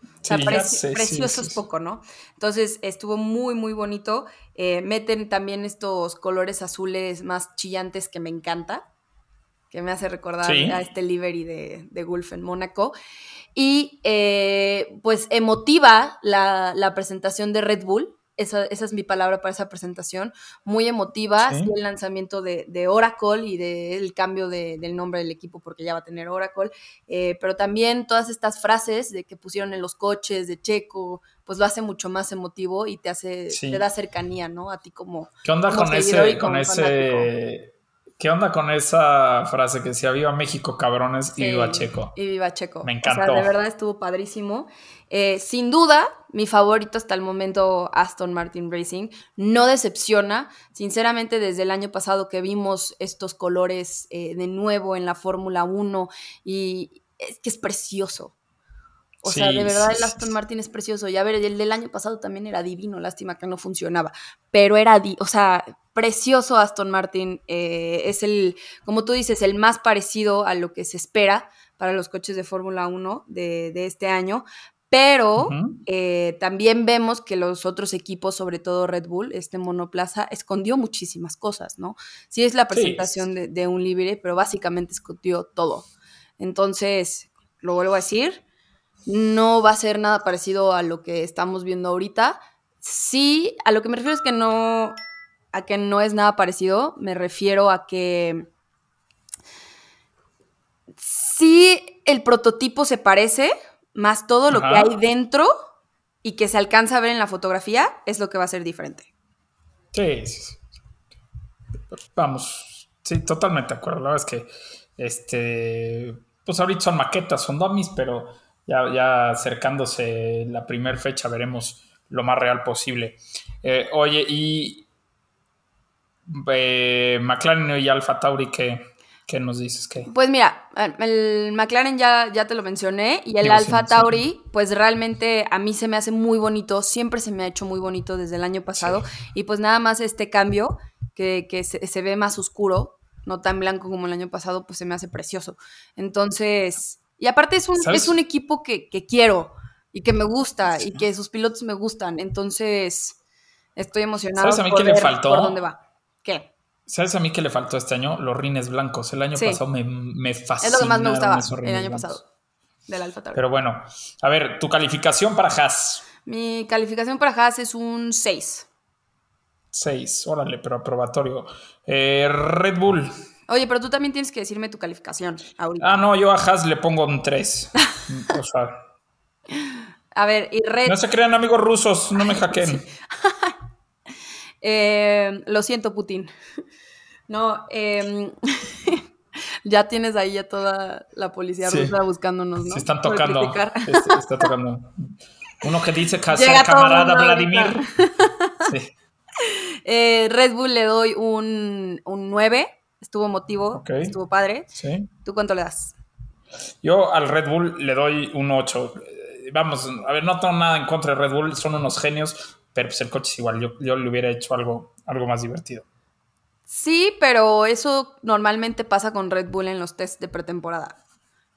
[SPEAKER 5] O sea,
[SPEAKER 1] Sí, ya
[SPEAKER 5] preci-
[SPEAKER 1] sé, sí,
[SPEAKER 5] precioso
[SPEAKER 1] sí,
[SPEAKER 5] es poco, ¿no? Entonces estuvo muy, muy bonito. Eh, meten también estos colores azules más chillantes que me encanta, que me hace recordar
[SPEAKER 1] Sí.
[SPEAKER 5] a este livery de, de Gulf en Mónaco. Y eh, pues emotiva la, la presentación de Red Bull. Esa, esa es mi palabra para esa presentación. Muy emotiva.
[SPEAKER 1] Sí.
[SPEAKER 5] el lanzamiento de, de Oracle y del cambio de- del nombre del equipo, porque ya va a tener Oracle. Eh, pero también todas estas frases de que pusieron en los coches de Checo, pues lo hace mucho más emotivo y te hace,
[SPEAKER 1] Sí.
[SPEAKER 5] te da cercanía, ¿no? A ti como.
[SPEAKER 1] ¿Qué onda
[SPEAKER 5] como
[SPEAKER 1] con ese, qué onda con esa frase que decía viva México, cabrones, y viva Checo?
[SPEAKER 5] Y viva Checo.
[SPEAKER 1] Me
[SPEAKER 5] O sea,
[SPEAKER 1] encantó.
[SPEAKER 5] de verdad estuvo padrísimo. Eh, sin duda, mi favorito hasta el momento, Aston Martin Racing. No decepciona. Sinceramente, desde el año pasado que vimos estos colores eh, de nuevo en la Fórmula 1 y es que es precioso. O sea, de verdad el Aston. Martin es precioso. Y a ver, el del año pasado también era divino, lástima que no funcionaba. Pero era, di- o sea, precioso Aston Martin. eh, es el, como tú dices, el más parecido a lo que se espera para los coches de Fórmula 1 de, de este año. Pero eh, también vemos que los otros equipos, sobre todo Red Bull, este monoplaza, escondió muchísimas cosas, ¿no? Sí es la
[SPEAKER 1] Sí.
[SPEAKER 5] presentación de, de un libre, pero básicamente escondió todo. Entonces, lo vuelvo a decir, no va a ser nada parecido a lo que estamos viendo ahorita. Sí, a lo que me refiero es que no, a que no es nada parecido, me refiero a que sí el prototipo se parece, más todo lo que hay dentro y que se alcanza a ver en la fotografía es lo que va a ser diferente.
[SPEAKER 1] Sí, sí, sí. Vamos, sí, totalmente de acuerdo. La verdad es que, este, pues ahorita son maquetas, son dummies, pero ya, ya acercándose la primera fecha veremos lo más real posible. Eh, oye, y eh, McLaren y Alfa Tauri, ¿qué, qué nos dices? ¿Qué?
[SPEAKER 5] Pues mira, el McLaren ya, ya te lo mencioné y el
[SPEAKER 1] Digo,
[SPEAKER 5] Alfa
[SPEAKER 1] sí.
[SPEAKER 5] Tauri, pues realmente a mí se me hace muy bonito, siempre se me ha hecho muy bonito desde el año pasado y pues nada más este cambio que, que se, se ve más oscuro, no tan blanco como el año pasado, pues se me hace precioso. Entonces, y aparte es un,
[SPEAKER 1] ¿Sabes?
[SPEAKER 5] es un equipo que, que quiero y que me gusta y que sus pilotos me gustan, entonces estoy emocionado
[SPEAKER 1] ¿Sabes a mí
[SPEAKER 5] por
[SPEAKER 1] qué le faltó?
[SPEAKER 5] por dónde va. ¿Qué?
[SPEAKER 1] ¿Sabes a mí qué le faltó este año? Los rines blancos. El año
[SPEAKER 5] Sí.
[SPEAKER 1] pasado me, me fascinaron
[SPEAKER 5] Es lo que más me gustaba el año
[SPEAKER 1] blancos.
[SPEAKER 5] pasado del Alfa Tauri.
[SPEAKER 1] Pero bueno, a ver, tu calificación para Haas.
[SPEAKER 5] Mi calificación para Haas es un 6.
[SPEAKER 1] 6, órale, pero aprobatorio. Eh, Red Bull.
[SPEAKER 5] Oye, pero tú también tienes que decirme tu calificación ahorita.
[SPEAKER 1] Ah, no, yo a Haas le pongo un 3. o sea,
[SPEAKER 5] A ver, y Red,
[SPEAKER 1] no se crean amigos rusos, no me hackeen.
[SPEAKER 5] eh, lo siento, Putin. No, em, ya tienes ahí a toda la policía
[SPEAKER 1] Sí.
[SPEAKER 5] rusa buscándonos, ¿no?
[SPEAKER 1] Se están tocando. Este, está tocando. Uno que dice
[SPEAKER 5] el
[SPEAKER 1] camarada Vladimir. Sí,
[SPEAKER 5] Eh, Red Bull le doy un, un 9. Estuvo motivo, estuvo padre.
[SPEAKER 1] sí.
[SPEAKER 5] ¿Tú cuánto le das?
[SPEAKER 1] Yo al Red Bull le doy un 8. Eh, Vamos, a ver, no tengo nada en contra de Red Bull, son unos genios, pero pues el coche es igual. Yo, yo le hubiera hecho algo, algo más divertido.
[SPEAKER 5] Sí, pero eso normalmente pasa con Red Bull en los test de pretemporada.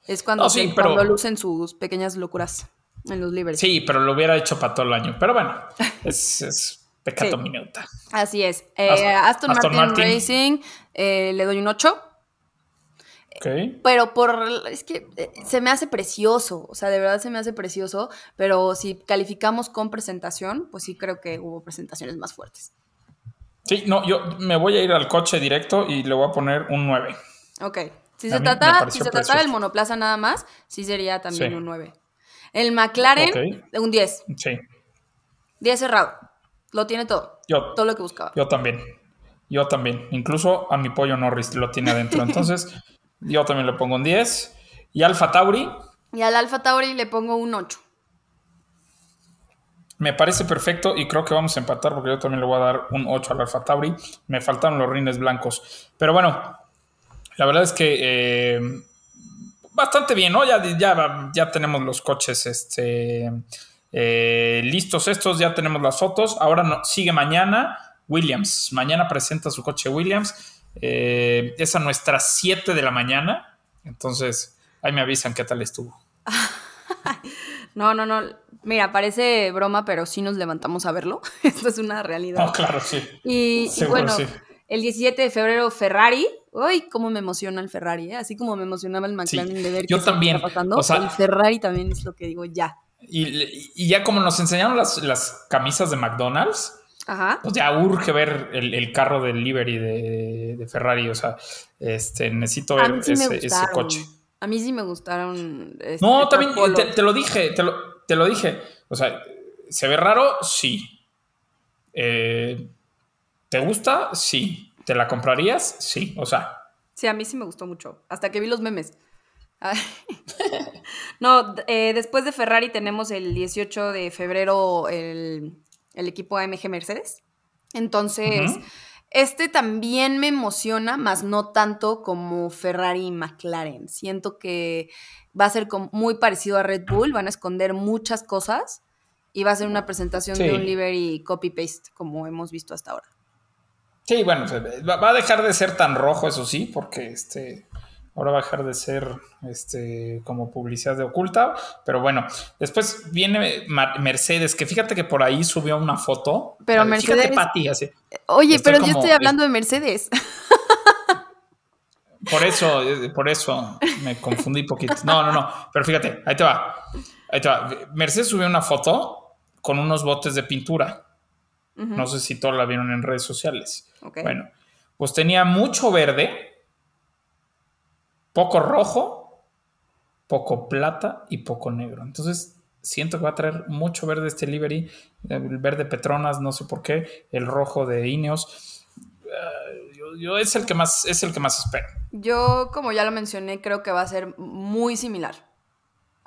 [SPEAKER 5] Es cuando,
[SPEAKER 1] No, sí,
[SPEAKER 5] se-
[SPEAKER 1] pero-
[SPEAKER 5] cuando lucen sus pequeñas locuras en los libres.
[SPEAKER 1] Sí, pero lo hubiera hecho para todo el año. Pero bueno, es, es pecado
[SPEAKER 5] Sí.
[SPEAKER 1] minuta.
[SPEAKER 5] Así es. Eh,
[SPEAKER 1] Aston-
[SPEAKER 5] Aston,
[SPEAKER 1] Aston
[SPEAKER 5] Martin,
[SPEAKER 1] Martin.
[SPEAKER 5] Racing eh, le doy un 8,
[SPEAKER 1] Ok.
[SPEAKER 5] pero por es que eh, se me hace precioso, o sea, de verdad se me hace precioso, pero si calificamos con presentación, pues sí creo que hubo presentaciones más fuertes.
[SPEAKER 1] Sí, no, yo me voy a ir al coche directo y le voy a poner un 9.
[SPEAKER 5] Ok. Si
[SPEAKER 1] A
[SPEAKER 5] se, trata, si se tratara del monoplaza nada más, sí sería también
[SPEAKER 1] Sí.
[SPEAKER 5] un 9. El McLaren,
[SPEAKER 1] Ok.
[SPEAKER 5] un 10.
[SPEAKER 1] Sí,
[SPEAKER 5] 10 cerrado. Lo tiene todo.
[SPEAKER 1] yo,
[SPEAKER 5] Todo lo que buscaba.
[SPEAKER 1] yo también. Yo también. Incluso a mi pollo Norris lo tiene adentro. Entonces, yo también le pongo un 10. Y Alfa Tauri,
[SPEAKER 5] Y al Alfa Tauri le pongo un 8.
[SPEAKER 1] Me parece perfecto y creo que vamos a empatar porque yo también le voy a dar un 8 al Alfa Tauri. Me faltaron los rines blancos. Pero bueno, la verdad es que eh, bastante bien, ¿no? Ya, ya, ya tenemos los coches este, eh, listos estos, ya tenemos las fotos. Ahora no, sigue mañana Williams. Mañana presenta su coche Williams. Eh, es a nuestras 7 de la mañana. Entonces, ahí me avisan qué tal estuvo.
[SPEAKER 5] no, no, no. Mira, parece broma, pero sí nos levantamos a verlo. Esto es una realidad.
[SPEAKER 1] No, claro, sí.
[SPEAKER 5] Y, y bueno,
[SPEAKER 1] sí.
[SPEAKER 5] el 17 de febrero Ferrari. Uy, cómo me emociona el Ferrari, ¿eh? Así como me emocionaba el McLaren
[SPEAKER 1] Sí,
[SPEAKER 5] de ver
[SPEAKER 1] yo
[SPEAKER 5] qué
[SPEAKER 1] también,
[SPEAKER 5] está pasando.
[SPEAKER 1] o sea-
[SPEAKER 5] el Ferrari también es lo que digo ya.
[SPEAKER 1] Y, y ya como nos enseñaron las, las camisas de McDonald's,
[SPEAKER 5] Ajá.
[SPEAKER 1] pues ya urge ver el, el carro del livery de, de Ferrari. O sea, este, necesito ver
[SPEAKER 5] sí
[SPEAKER 1] ese, coche.
[SPEAKER 5] A mí sí me gustaron. este,
[SPEAKER 1] No, también te, te lo dije, te lo, te lo dije. O sea, ¿se ve raro? Sí. Eh, ¿Te gusta? Sí. ¿Te la comprarías? Sí. O sea,
[SPEAKER 5] Sí, a mí sí me gustó mucho. Hasta que vi los memes. No, eh, después de Ferrari tenemos el 18 de febrero el, el equipo AMG Mercedes. Entonces, este también me emociona, más no tanto como Ferrari y McLaren. Siento que va a ser muy parecido a Red Bull, van a esconder muchas cosas y va a ser una presentación de un livery copy-paste como hemos visto hasta ahora.
[SPEAKER 1] sí, bueno, va a dejar de ser tan rojo, eso sí, porque este. Ahora va a dejar de ser este, como publicidad de oculta, pero bueno, después viene Mar- Mercedes, que fíjate que por ahí subió una foto.
[SPEAKER 5] Pero
[SPEAKER 1] ver, Fíjate,
[SPEAKER 5] Mercedes-
[SPEAKER 1] Pati, así.
[SPEAKER 5] Oye,
[SPEAKER 1] Estoy
[SPEAKER 5] pero yo estoy hablando de Mercedes.
[SPEAKER 1] Por eso, eh, por eso me confundí poquito. No, no, no. Pero fíjate, ahí te va. Ahí te va. Mercedes subió una foto con unos botes de pintura. No sé si todos la vieron en redes sociales. Bueno, pues tenía mucho verde, poco rojo, poco plata y poco negro. Entonces, siento que va a traer mucho verde este livery. El verde Petronas, no sé por qué. El rojo de Ineos. Eh, yo, yo es el que más, es el que más espero.
[SPEAKER 5] Yo, como ya lo mencioné, creo que va a ser muy similar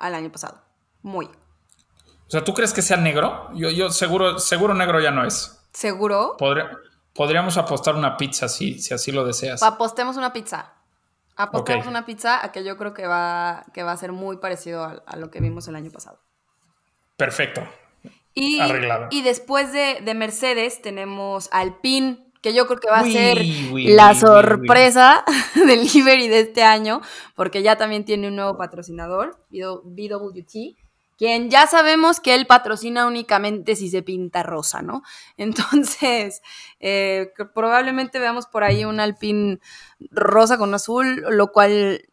[SPEAKER 5] al año pasado. Muy.
[SPEAKER 1] O sea, ¿tú crees que sea negro? Yo, yo seguro, seguro negro ya no es.
[SPEAKER 5] ¿Seguro?
[SPEAKER 1] Podría- podríamos apostar una pizza si, si así lo deseas.
[SPEAKER 5] Apostemos una pizza. Apostemos
[SPEAKER 1] Ok.
[SPEAKER 5] una pizza a que yo creo que va, que va a ser muy parecido a, a lo que vimos el año pasado.
[SPEAKER 1] Perfecto.
[SPEAKER 5] Y,
[SPEAKER 1] Arreglado.
[SPEAKER 5] y después de, de Mercedes tenemos Alpine, que yo creo que va
[SPEAKER 1] Uy,
[SPEAKER 5] a ser
[SPEAKER 1] uy,
[SPEAKER 5] la
[SPEAKER 1] uy, uy,
[SPEAKER 5] sorpresa del livery de este año, porque ya también tiene un nuevo patrocinador, BWT, quien ya sabemos que él patrocina únicamente si se pinta rosa, ¿no? Entonces, eh, probablemente veamos por ahí un Alpine rosa con azul, lo cual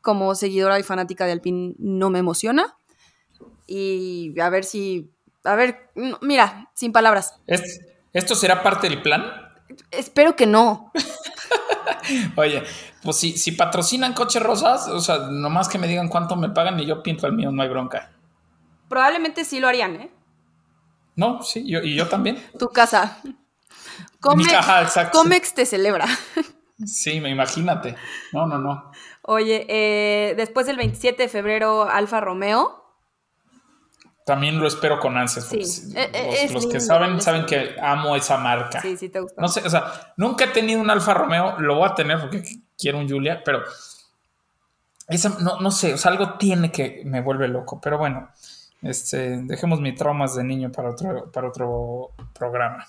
[SPEAKER 5] como seguidora y fanática de Alpine no me emociona. Y a ver si, a ver, mira, sin palabras.
[SPEAKER 1] ¿Es- ¿Esto será parte del plan?
[SPEAKER 5] Espero que no.
[SPEAKER 1] Oye, pues si, si patrocinan coches rosas, o sea, nomás que me digan cuánto me pagan y yo pinto el mío, no hay bronca.
[SPEAKER 5] Probablemente sí lo harían, ¿eh?
[SPEAKER 1] No, sí, yo, y yo también.
[SPEAKER 5] Tu casa. Come,
[SPEAKER 1] Mi caja, exacto.
[SPEAKER 5] Comex te celebra.
[SPEAKER 1] Sí, me imagínate. No, no, no.
[SPEAKER 5] Oye, eh, después del 27 de febrero, Alfa Romeo.
[SPEAKER 1] También lo espero con ansias.
[SPEAKER 5] Sí, eh, eh,
[SPEAKER 1] los,
[SPEAKER 5] es
[SPEAKER 1] los que saben,
[SPEAKER 5] es
[SPEAKER 1] saben
[SPEAKER 5] lindo.
[SPEAKER 1] que amo esa marca.
[SPEAKER 5] Sí, sí te gusta.
[SPEAKER 1] No sé, o sea, nunca he tenido un Alfa Romeo, lo voy a tener porque quiero un Julia, pero esa, no, no sé, o sea, algo tiene que me vuelve loco. Pero bueno, este, dejemos mis traumas de niño para otro, para otro programa.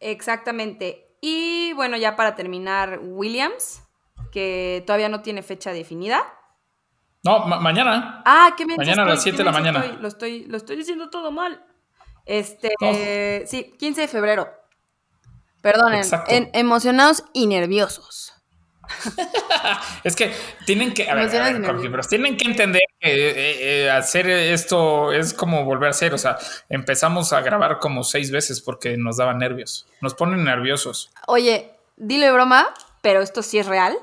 [SPEAKER 5] Exactamente. Y bueno, ya para terminar, Williams, que todavía no tiene fecha definida.
[SPEAKER 1] No, ma- mañana.
[SPEAKER 5] Ah, qué mensa
[SPEAKER 1] Mañana a las
[SPEAKER 5] estoy,
[SPEAKER 1] 7
[SPEAKER 5] qué
[SPEAKER 1] de la mañana.
[SPEAKER 5] estoy, lo, estoy, lo estoy diciendo todo mal. Este, eh, sí, 15 de febrero. Perdonen, en- emocionados y nerviosos.
[SPEAKER 1] Es que tienen que, a ver, a
[SPEAKER 5] Emociones
[SPEAKER 1] ver,
[SPEAKER 5] y
[SPEAKER 1] Jorge,
[SPEAKER 5] nervios.
[SPEAKER 1] pero tienen que entender que eh, eh, hacer esto es como volver a hacer. O sea, empezamos a grabar como seis veces porque nos daba nervios. Nos ponen nerviosos.
[SPEAKER 5] Oye, dile broma, pero esto sí es real.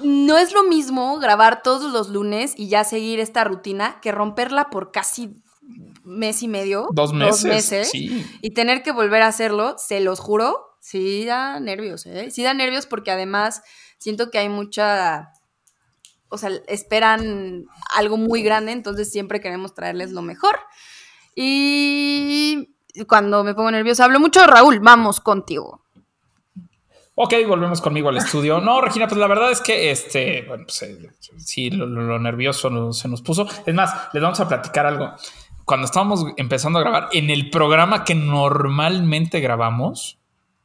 [SPEAKER 5] No es lo mismo grabar todos los lunes y ya seguir esta rutina que romperla por casi mes y medio.
[SPEAKER 1] Dos meses, sí.
[SPEAKER 5] Y tener que volver a hacerlo, se los juro, sí da nervios, ¿eh? Sí da nervios porque además siento que hay mucha... O sea, esperan algo muy grande, entonces siempre queremos traerles lo mejor. Y cuando me pongo nerviosa hablo mucho. Raúl, vamos contigo.
[SPEAKER 1] Ok, volvemos conmigo al estudio. No, Regina, pues la verdad es que este, bueno, pues eh, sí, lo, lo- lo nervioso no- se nos puso. Es más, les vamos a platicar algo. Cuando estábamos empezando a grabar, en el programa que normalmente grabamos,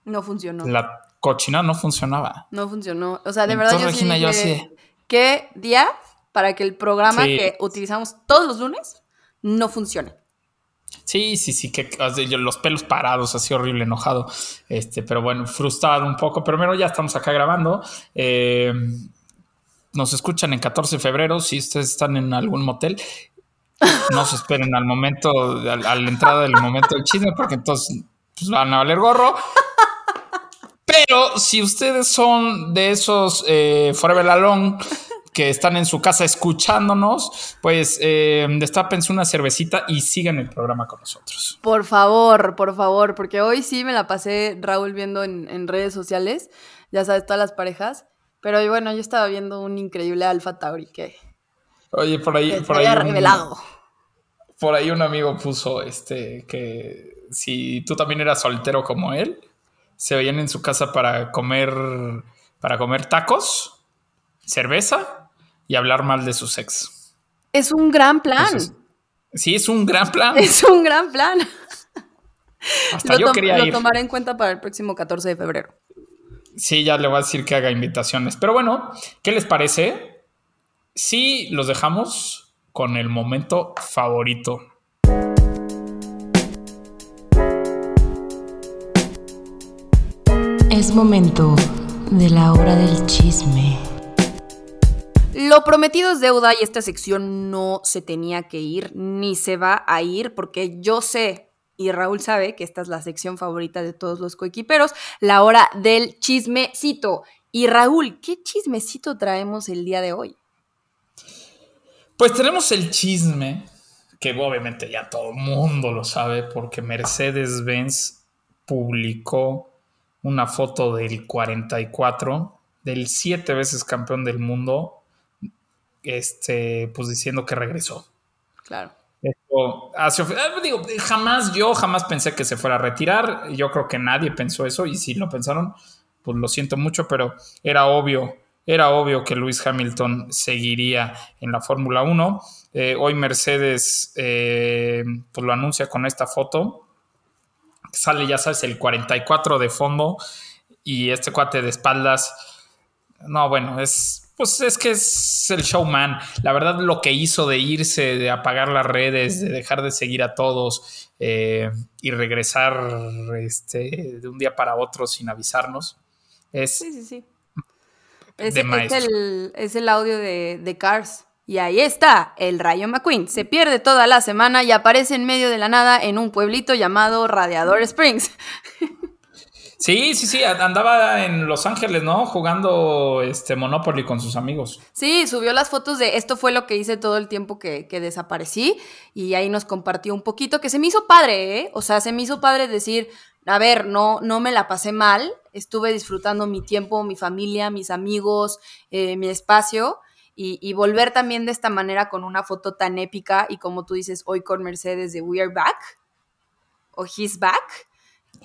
[SPEAKER 5] No funcionó.
[SPEAKER 1] la cochina no funcionaba.
[SPEAKER 5] No funcionó. O sea, de
[SPEAKER 1] Entonces,
[SPEAKER 5] verdad yo sí
[SPEAKER 1] Regina, yo
[SPEAKER 5] dije,
[SPEAKER 1] sí.
[SPEAKER 5] ¿Qué día para que el programa
[SPEAKER 1] Sí.
[SPEAKER 5] que utilizamos todos los lunes no funcione?
[SPEAKER 1] Sí, sí, sí, que los pelos parados, así horrible, enojado. Este, pero bueno, frustrado un poco. Pero bueno, ya estamos acá grabando. Eh, nos escuchan en 14 de febrero. Si ustedes están en algún motel, no se esperen al momento, al- a, la entrada del momento del chisme, porque entonces pues, van a valer gorro. Pero si ustedes son de esos eh, Forever Alone que están en su casa escuchándonos, pues eh, destápense una cervecita y sigan el programa con nosotros.
[SPEAKER 5] Por favor, por favor, porque hoy sí me la pasé, Raúl, viendo en, en redes sociales, ya sabes, todas las parejas. Pero bueno, yo estaba viendo un increíble Alpha Tauri que,
[SPEAKER 1] Oye, por ahí, por ahí, un,
[SPEAKER 5] revelado.
[SPEAKER 1] por ahí un amigo puso este que si tú también eras soltero como él, se veían en su casa para comer, para comer tacos, cerveza y hablar mal de su ex.
[SPEAKER 5] Es un gran plan.
[SPEAKER 1] Entonces, Sí, es un gran plan.
[SPEAKER 5] es un gran plan.
[SPEAKER 1] Hasta
[SPEAKER 5] lo
[SPEAKER 1] yo quería
[SPEAKER 5] lo
[SPEAKER 1] ir.
[SPEAKER 5] tomaré en cuenta para el próximo 14 de febrero.
[SPEAKER 1] Sí, ya le voy a decir que haga invitaciones. Pero bueno, ¿qué les parece? Si los dejamos con el momento favorito.
[SPEAKER 6] Es momento de la hora del chisme.
[SPEAKER 5] Lo prometido es deuda y esta sección no se tenía que ir ni se va a ir porque yo sé y Raúl sabe que esta es la sección favorita de todos los coequiperos, la hora del chismecito. Y Raúl, ¿qué chismecito traemos el día de hoy?
[SPEAKER 1] Pues tenemos el chisme, que obviamente ya todo el mundo lo sabe, porque Mercedes-Benz publicó una foto del 44, del siete veces campeón del mundo, este, pues diciendo que regresó.
[SPEAKER 5] Claro.
[SPEAKER 1] Esto hace ah, digo, jamás, yo jamás pensé que se fuera a retirar. Yo creo que nadie pensó eso. Y si lo pensaron, pues lo siento mucho, pero era obvio, era obvio que Lewis Hamilton seguiría en la Fórmula 1. Eh, hoy Mercedes eh, pues lo anuncia con esta foto. Sale, ya sabes, el 44 de fondo y este cuate de espaldas. No, bueno, es. Pues es que es el showman. La verdad, lo que hizo de irse, de apagar las redes, de dejar de seguir a todos eh, y regresar este, de un día para otro sin avisarnos, es
[SPEAKER 5] Sí, sí, sí. Es,
[SPEAKER 1] De
[SPEAKER 5] es el, es el audio de, de Cars. Y ahí está, el Rayo McQueen. Se pierde toda la semana y aparece en medio de la nada en un pueblito llamado Radiador Springs.
[SPEAKER 1] Sí, sí, sí, andaba en Los Ángeles, ¿no? Jugando este Monopoly con sus amigos.
[SPEAKER 5] Sí, subió las fotos de esto fue lo que hice todo el tiempo que, que desaparecí y ahí nos compartió un poquito, que se me hizo padre, ¿eh? O sea, se me hizo padre decir, a ver, no, no me la pasé mal, estuve disfrutando mi tiempo, mi familia, mis amigos, eh, mi espacio y, y volver también de esta manera con una foto tan épica y como tú dices hoy con Mercedes de We Are Back o He's Back,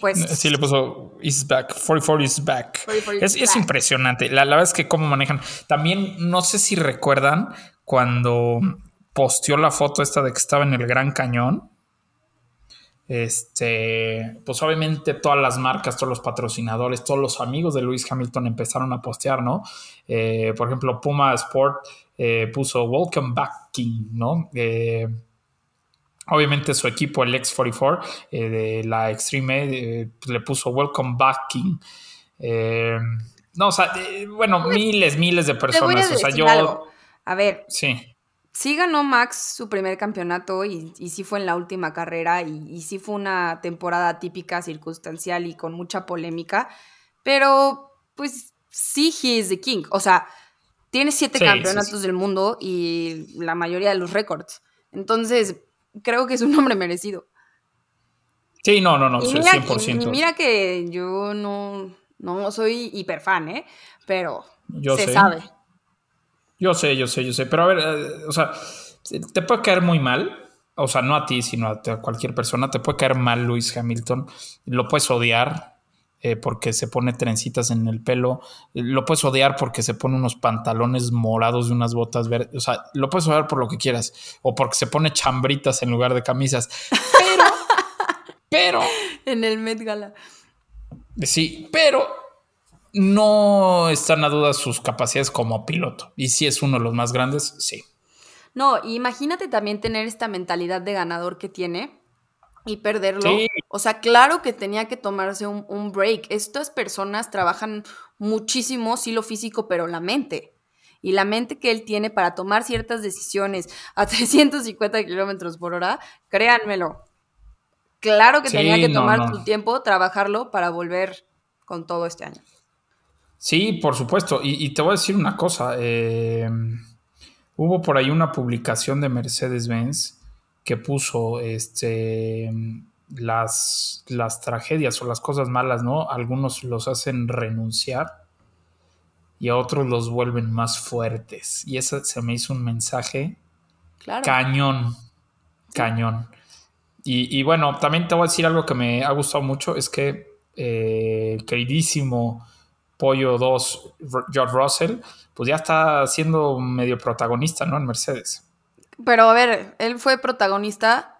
[SPEAKER 5] pues...
[SPEAKER 1] Sí, le puso Is back, 44 is back.
[SPEAKER 5] 44 is
[SPEAKER 1] Es, es
[SPEAKER 5] back.
[SPEAKER 1] impresionante. La, la verdad es que cómo manejan. También no sé si recuerdan cuando posteó la foto esta de que estaba en el Gran Cañón. Este, pues obviamente todas las marcas, todos los patrocinadores, todos los amigos de Lewis Hamilton empezaron a postear, ¿no? Eh, por ejemplo, Puma Sport eh, puso Welcome Back King, ¿no? Eh, obviamente su equipo, el X44 eh, de la Extreme, pues, le puso Welcome Back King. No, o sea, bueno, miles, miles de
[SPEAKER 5] Te voy a
[SPEAKER 1] personas. O sea, yo.
[SPEAKER 5] algo. A ver,
[SPEAKER 1] Sí.
[SPEAKER 5] Sí ganó Max su primer campeonato y, y sí fue en la última carrera y, y sí fue una temporada típica, circunstancial y con mucha polémica, pero pues sí, he is the king. O sea, tiene siete
[SPEAKER 1] Sí,
[SPEAKER 5] campeonatos
[SPEAKER 1] sí, sí.
[SPEAKER 5] del mundo y la mayoría de los récords. Entonces, creo que es un hombre merecido.
[SPEAKER 1] Sí, no, no, no,
[SPEAKER 5] y, mira,
[SPEAKER 1] 100%.
[SPEAKER 5] y- y mira que yo no, no soy hiperfan, ¿eh? Pero
[SPEAKER 1] Yo
[SPEAKER 5] se
[SPEAKER 1] sé.
[SPEAKER 5] sabe.
[SPEAKER 1] Yo sé, yo sé, yo sé. Pero a ver, eh, o sea, te puede caer muy mal. o sea, no a ti, sino a, a cualquier persona, te puede caer mal Luis Hamilton, lo puedes odiar, eh, porque se pone trencitas en el pelo. Lo puedes odiar porque se pone unos pantalones morados y unas botas verdes. O sea, lo puedes odiar por lo que quieras. O porque se pone chambritas en lugar de camisas. Pero, pero.
[SPEAKER 5] En el Met Gala.
[SPEAKER 1] Sí, pero no están a duda sus capacidades como piloto. Y si es uno de los más grandes, sí.
[SPEAKER 5] No, imagínate también tener esta mentalidad de ganador que tiene y perderlo.
[SPEAKER 1] Sí.
[SPEAKER 5] O sea, claro que tenía que tomarse un, un break. Estas personas trabajan muchísimo, sí lo físico, pero la mente. Y la mente que él tiene para tomar ciertas decisiones a 350 kilómetros por hora, créanmelo. Claro que
[SPEAKER 1] Sí,
[SPEAKER 5] tenía que
[SPEAKER 1] no,
[SPEAKER 5] tomar
[SPEAKER 1] no.
[SPEAKER 5] su tiempo, trabajarlo para volver con todo este año.
[SPEAKER 1] Sí, por supuesto. Y, y te voy a decir una cosa. eh, hubo por ahí una publicación de Mercedes-Benz que puso este, las, las tragedias o las cosas malas, ¿no? Algunos los hacen renunciar y a otros los vuelven más fuertes. Y eso se me hizo un mensaje
[SPEAKER 5] Claro.
[SPEAKER 1] Cañón. Cañón. Y, y bueno, también te voy a decir algo que me ha gustado mucho, es que eh, queridísimo Pollo 2, R- George Russell, pues ya está siendo medio protagonista, ¿no? En Mercedes.
[SPEAKER 5] Pero a ver, él fue protagonista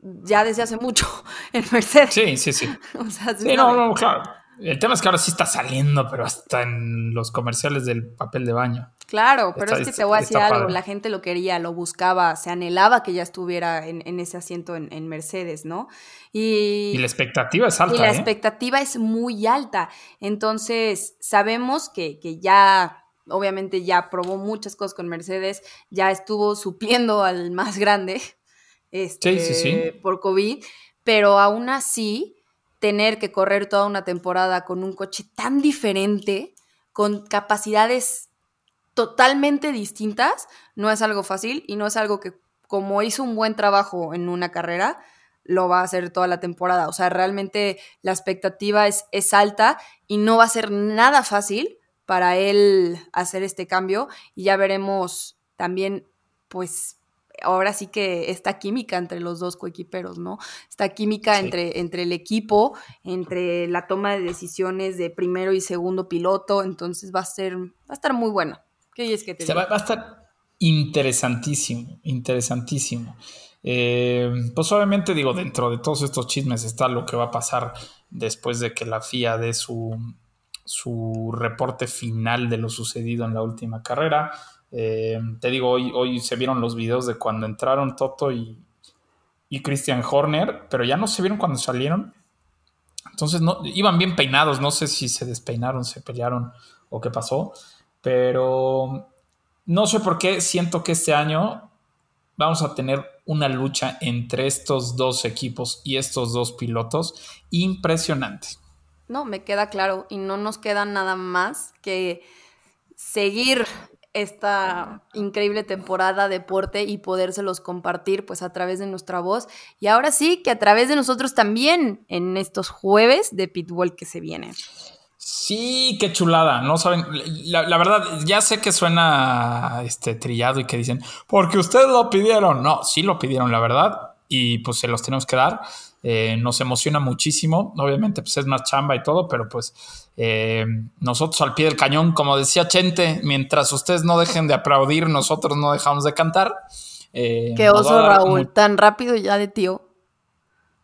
[SPEAKER 5] ya desde hace mucho en Mercedes.
[SPEAKER 1] Sí, sí, sí.
[SPEAKER 5] O sea, se
[SPEAKER 1] Sí, no, no, claro. El tema es que ahora sí está saliendo, pero hasta en los comerciales del papel de baño.
[SPEAKER 5] Claro, pero
[SPEAKER 1] Está-
[SPEAKER 5] es que
[SPEAKER 1] está-
[SPEAKER 5] te voy a decir algo,
[SPEAKER 1] padre.
[SPEAKER 5] la gente lo quería, lo buscaba, se anhelaba que ya estuviera en, en ese asiento en, en Mercedes, ¿no? Y,
[SPEAKER 1] Y la expectativa es
[SPEAKER 5] y
[SPEAKER 1] alta,
[SPEAKER 5] la
[SPEAKER 1] ¿eh?
[SPEAKER 5] expectativa es muy alta. Entonces, sabemos que, que ya, obviamente ya probó muchas cosas con Mercedes, ya estuvo supliendo al más grande este,
[SPEAKER 1] Sí, sí, sí.
[SPEAKER 5] por COVID, pero aún así, tener que correr toda una temporada con un coche tan diferente, con capacidades totalmente distintas, no es algo fácil y no es algo que como hizo un buen trabajo en una carrera, lo va a hacer toda la temporada. O sea, realmente la expectativa es, es alta y no va a ser nada fácil para él hacer este cambio y ya veremos también, pues, ahora sí que esta química entre los dos coequiperos, ¿no? Esta química
[SPEAKER 1] Sí.
[SPEAKER 5] entre, entre el equipo, entre la toma de decisiones de primero y segundo piloto, entonces va a ser, va a estar muy bueno. ¿Qué es que te
[SPEAKER 1] va, va a estar interesantísimo, interesantísimo. Eh, pues obviamente digo, dentro de todos estos chismes está lo que va a pasar después de que la FIA dé su, su reporte final de lo sucedido en la última carrera. Eh, te digo, hoy, hoy se vieron los videos de cuando entraron Toto y, y Christian Horner, pero ya no se vieron cuando salieron. Entonces no, iban bien peinados, no sé si se despeinaron, se pelearon o qué pasó, pero no sé por qué siento que este año vamos a tener una lucha entre estos dos equipos y estos dos pilotos impresionante.
[SPEAKER 5] No, me queda claro y no nos queda nada más que seguir esta increíble temporada de deporte y podérselos compartir pues a través de nuestra voz. Y ahora sí que a través de nosotros también en estos jueves de Pitbull que se vienen.
[SPEAKER 1] Sí, qué chulada, no saben, la, la verdad, ya sé que suena este trillado y que dicen, porque ustedes lo pidieron, no, sí lo pidieron, la verdad, y pues se los tenemos que dar, Eh, nos emociona muchísimo, obviamente pues es más chamba y todo, pero pues eh, nosotros al pie del cañón, como decía Chente, mientras ustedes no dejen de aplaudir, nosotros no dejamos de cantar. Eh,
[SPEAKER 5] Qué oso Raúl, tan rápido ya de tío.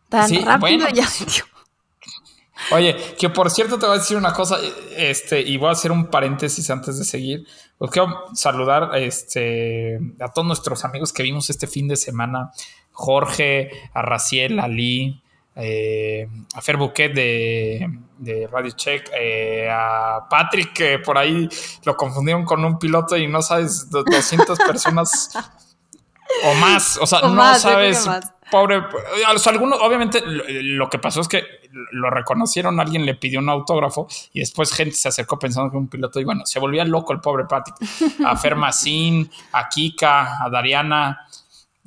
[SPEAKER 5] Tan
[SPEAKER 1] Sí,
[SPEAKER 5] rápido
[SPEAKER 1] bueno,
[SPEAKER 5] ya de tío.
[SPEAKER 1] Oye, que por cierto te voy a decir una cosa, este, y voy a hacer un paréntesis antes de seguir. Pues quiero saludar este, a todos nuestros amigos que vimos este fin de semana. Jorge, a Raciel, a Lee, eh, a Fer Bouquet de, de Radio Check, eh, a Patrick, que por ahí lo confundieron con un piloto y no sabes, do- 200 personas o más, o sea,
[SPEAKER 5] O
[SPEAKER 1] no
[SPEAKER 5] más,
[SPEAKER 1] sabes, pobre, o sea, algunos, obviamente, lo, lo que pasó es que lo reconocieron, alguien le pidió un autógrafo y después gente se acercó pensando que un piloto y bueno, se volvía loco el pobre Patrick. A Fermacín, a Kika, a Dariana,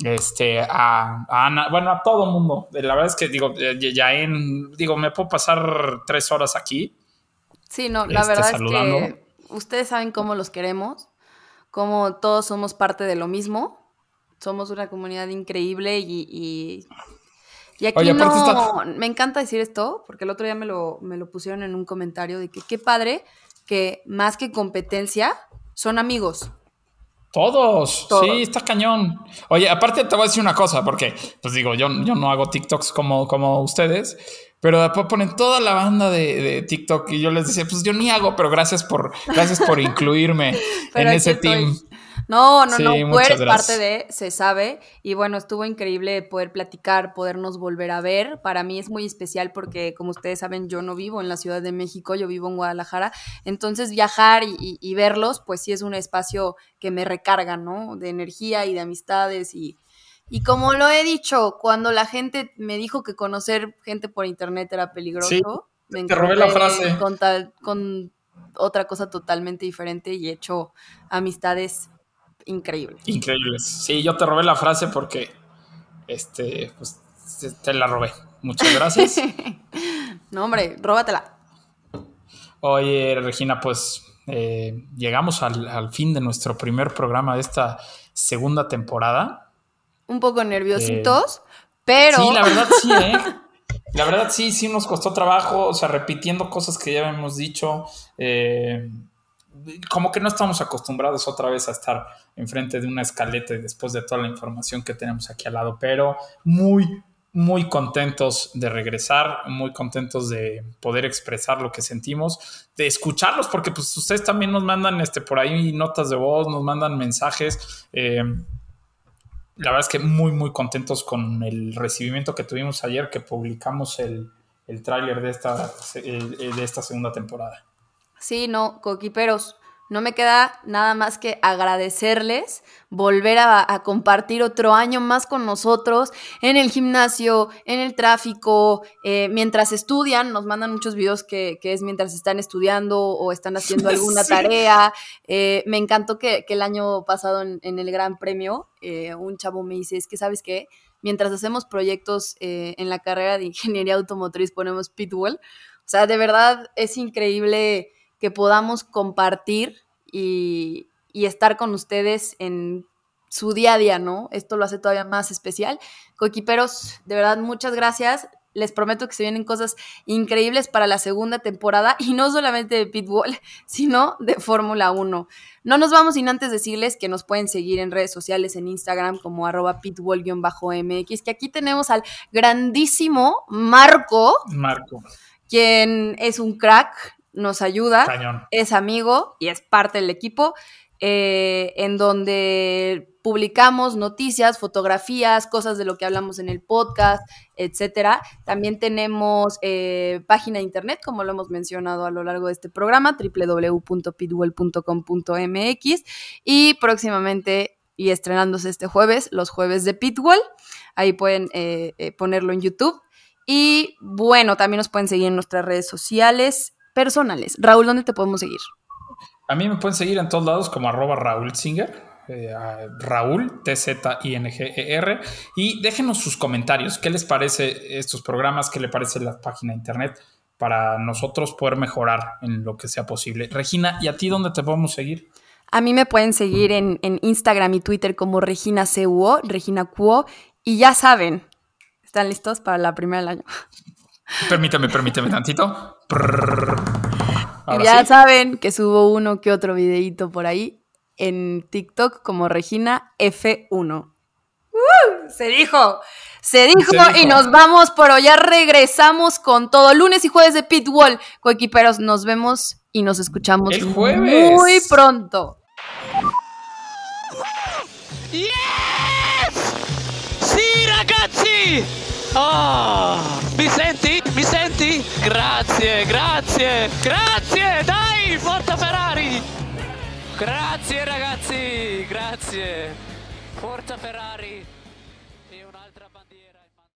[SPEAKER 1] este, a, a Ana, bueno, a todo mundo. La verdad es que digo, ya- en, digo, me puedo pasar tres horas aquí.
[SPEAKER 5] Sí, no, la
[SPEAKER 1] este,
[SPEAKER 5] verdad
[SPEAKER 1] saludando.
[SPEAKER 5] es que ustedes saben cómo los queremos, cómo todos somos parte de lo mismo somos una comunidad increíble y, y, y aquí
[SPEAKER 1] Oye,
[SPEAKER 5] no,
[SPEAKER 1] aparte
[SPEAKER 5] me encanta decir esto, porque el otro día me lo, me lo pusieron en un comentario de que qué padre que más que competencia son amigos.
[SPEAKER 1] Todos.
[SPEAKER 5] Todos.
[SPEAKER 1] Sí, está cañón. Oye, aparte te voy a decir una cosa, porque, pues digo, yo, yo no hago TikToks como, como ustedes, pero después ponen toda la banda de, de TikTok y yo les decía, pues yo ni hago, pero gracias por, gracias por incluirme en ese
[SPEAKER 5] estoy. No, no,
[SPEAKER 1] Sí,
[SPEAKER 5] no, tú eres
[SPEAKER 1] gracias.
[SPEAKER 5] parte de, se sabe, y bueno, estuvo increíble poder platicar, podernos volver a ver. Para mí es muy especial porque, como ustedes saben, yo no vivo en la Ciudad de México, yo vivo en Guadalajara, entonces viajar y, y- y verlos, pues sí es un espacio que me recarga, ¿no? De energía y de amistades y... Y como lo he dicho, cuando la gente me dijo que conocer gente por internet era peligroso,
[SPEAKER 1] Sí,
[SPEAKER 5] me
[SPEAKER 1] te robé la
[SPEAKER 5] encontré
[SPEAKER 1] frase.
[SPEAKER 5] Con, tal- con otra cosa totalmente diferente y he hecho amistades increíbles.
[SPEAKER 1] Increíbles. Sí, yo te robé la frase porque, este, pues te- la robé. Muchas gracias.
[SPEAKER 5] No, hombre, róbatela.
[SPEAKER 1] Oye, Regina, pues eh, llegamos al, al fin de nuestro primer programa de esta segunda temporada.
[SPEAKER 5] Un poco nerviositos, pero.
[SPEAKER 1] Sí, la verdad sí, ¿eh? La verdad sí, sí nos costó trabajo, o sea, repitiendo cosas que ya hemos dicho. eh, como que no estamos acostumbrados otra vez a estar enfrente de una escaleta y después de toda la información que tenemos aquí al lado, pero muy, muy contentos de regresar, muy contentos de poder expresar lo que sentimos, de escucharlos, porque pues ustedes también nos mandan este, por ahí notas de voz, nos mandan mensajes. eh, la verdad es que muy, muy contentos con el recibimiento que tuvimos ayer que publicamos el, el tráiler de esta, eh, de esta segunda temporada.
[SPEAKER 5] Sí, no, coquiperos. No me queda nada más que agradecerles, volver a, a compartir otro año más con nosotros en el gimnasio, en el tráfico, eh, mientras estudian, nos mandan muchos videos que, que es mientras están estudiando o están haciendo alguna
[SPEAKER 1] Sí.
[SPEAKER 5] tarea. Eh, me encantó que, que el año pasado en, en el Gran Premio, eh, un chavo me dice, es que sabes qué, mientras hacemos proyectos en la carrera de ingeniería automotriz ponemos pitbull. O sea, de verdad es increíble que podamos compartir y, y estar con ustedes en su día a día, ¿no? Esto lo hace todavía más especial. Coequiperos, de verdad, muchas gracias. Les prometo que se vienen cosas increíbles para la segunda temporada y no solamente de Pitbull, sino de Fórmula 1. No nos vamos sin antes decirles que nos pueden seguir en redes sociales, en Instagram como arroba pitbull-mx, que aquí tenemos al grandísimo Marco,
[SPEAKER 1] Marco,
[SPEAKER 5] quien es un crack, nos ayuda
[SPEAKER 1] cañón.
[SPEAKER 5] es amigo y es parte del equipo, eh, en donde publicamos noticias, fotografías, cosas de lo que hablamos en el podcast, etcétera. También tenemos eh, página de internet, como lo hemos mencionado a lo largo de este programa, www.pitwell.com.mx y próximamente y estrenándose este jueves, los jueves de Pitwell. Ahí pueden eh, eh, ponerlo en YouTube. Y bueno, también nos pueden seguir en nuestras redes sociales personales. Raúl, ¿dónde te podemos seguir?
[SPEAKER 1] A mí me pueden seguir en todos lados como arroba Raúl Singer. eh, Raúl, T-Z-I-N-G-E-R. Y déjenos sus comentarios. ¿Qué les parece estos programas? ¿Qué le parece la página de internet? Para nosotros poder mejorar en lo que sea posible. Regina, ¿y a ti dónde te podemos seguir?
[SPEAKER 5] A mí me pueden seguir en, en Instagram y Twitter como Regina CUO, Regina Cuo. Y ya saben, ¿están listos para la primera del año?
[SPEAKER 1] Permíteme, permíteme tantito. Ahora
[SPEAKER 5] ya
[SPEAKER 1] sí.
[SPEAKER 5] saben que subo uno que otro videíto por ahí en TikTok como Regina F1. ¡Uh! Se dijo, se dijo,
[SPEAKER 1] Se dijo.
[SPEAKER 5] y nos vamos, pero ya regresamos con todo. Lunes y jueves de Pitwall, coequiperos, nos vemos y nos escuchamos
[SPEAKER 1] El jueves.
[SPEAKER 5] muy pronto.
[SPEAKER 7] Yes! Sì, ragazzi! Oh, mi senti? Mi senti? Grazie, grazie, grazie! Dai, forza Ferrari! Grazie ragazzi, grazie! Forza Ferrari!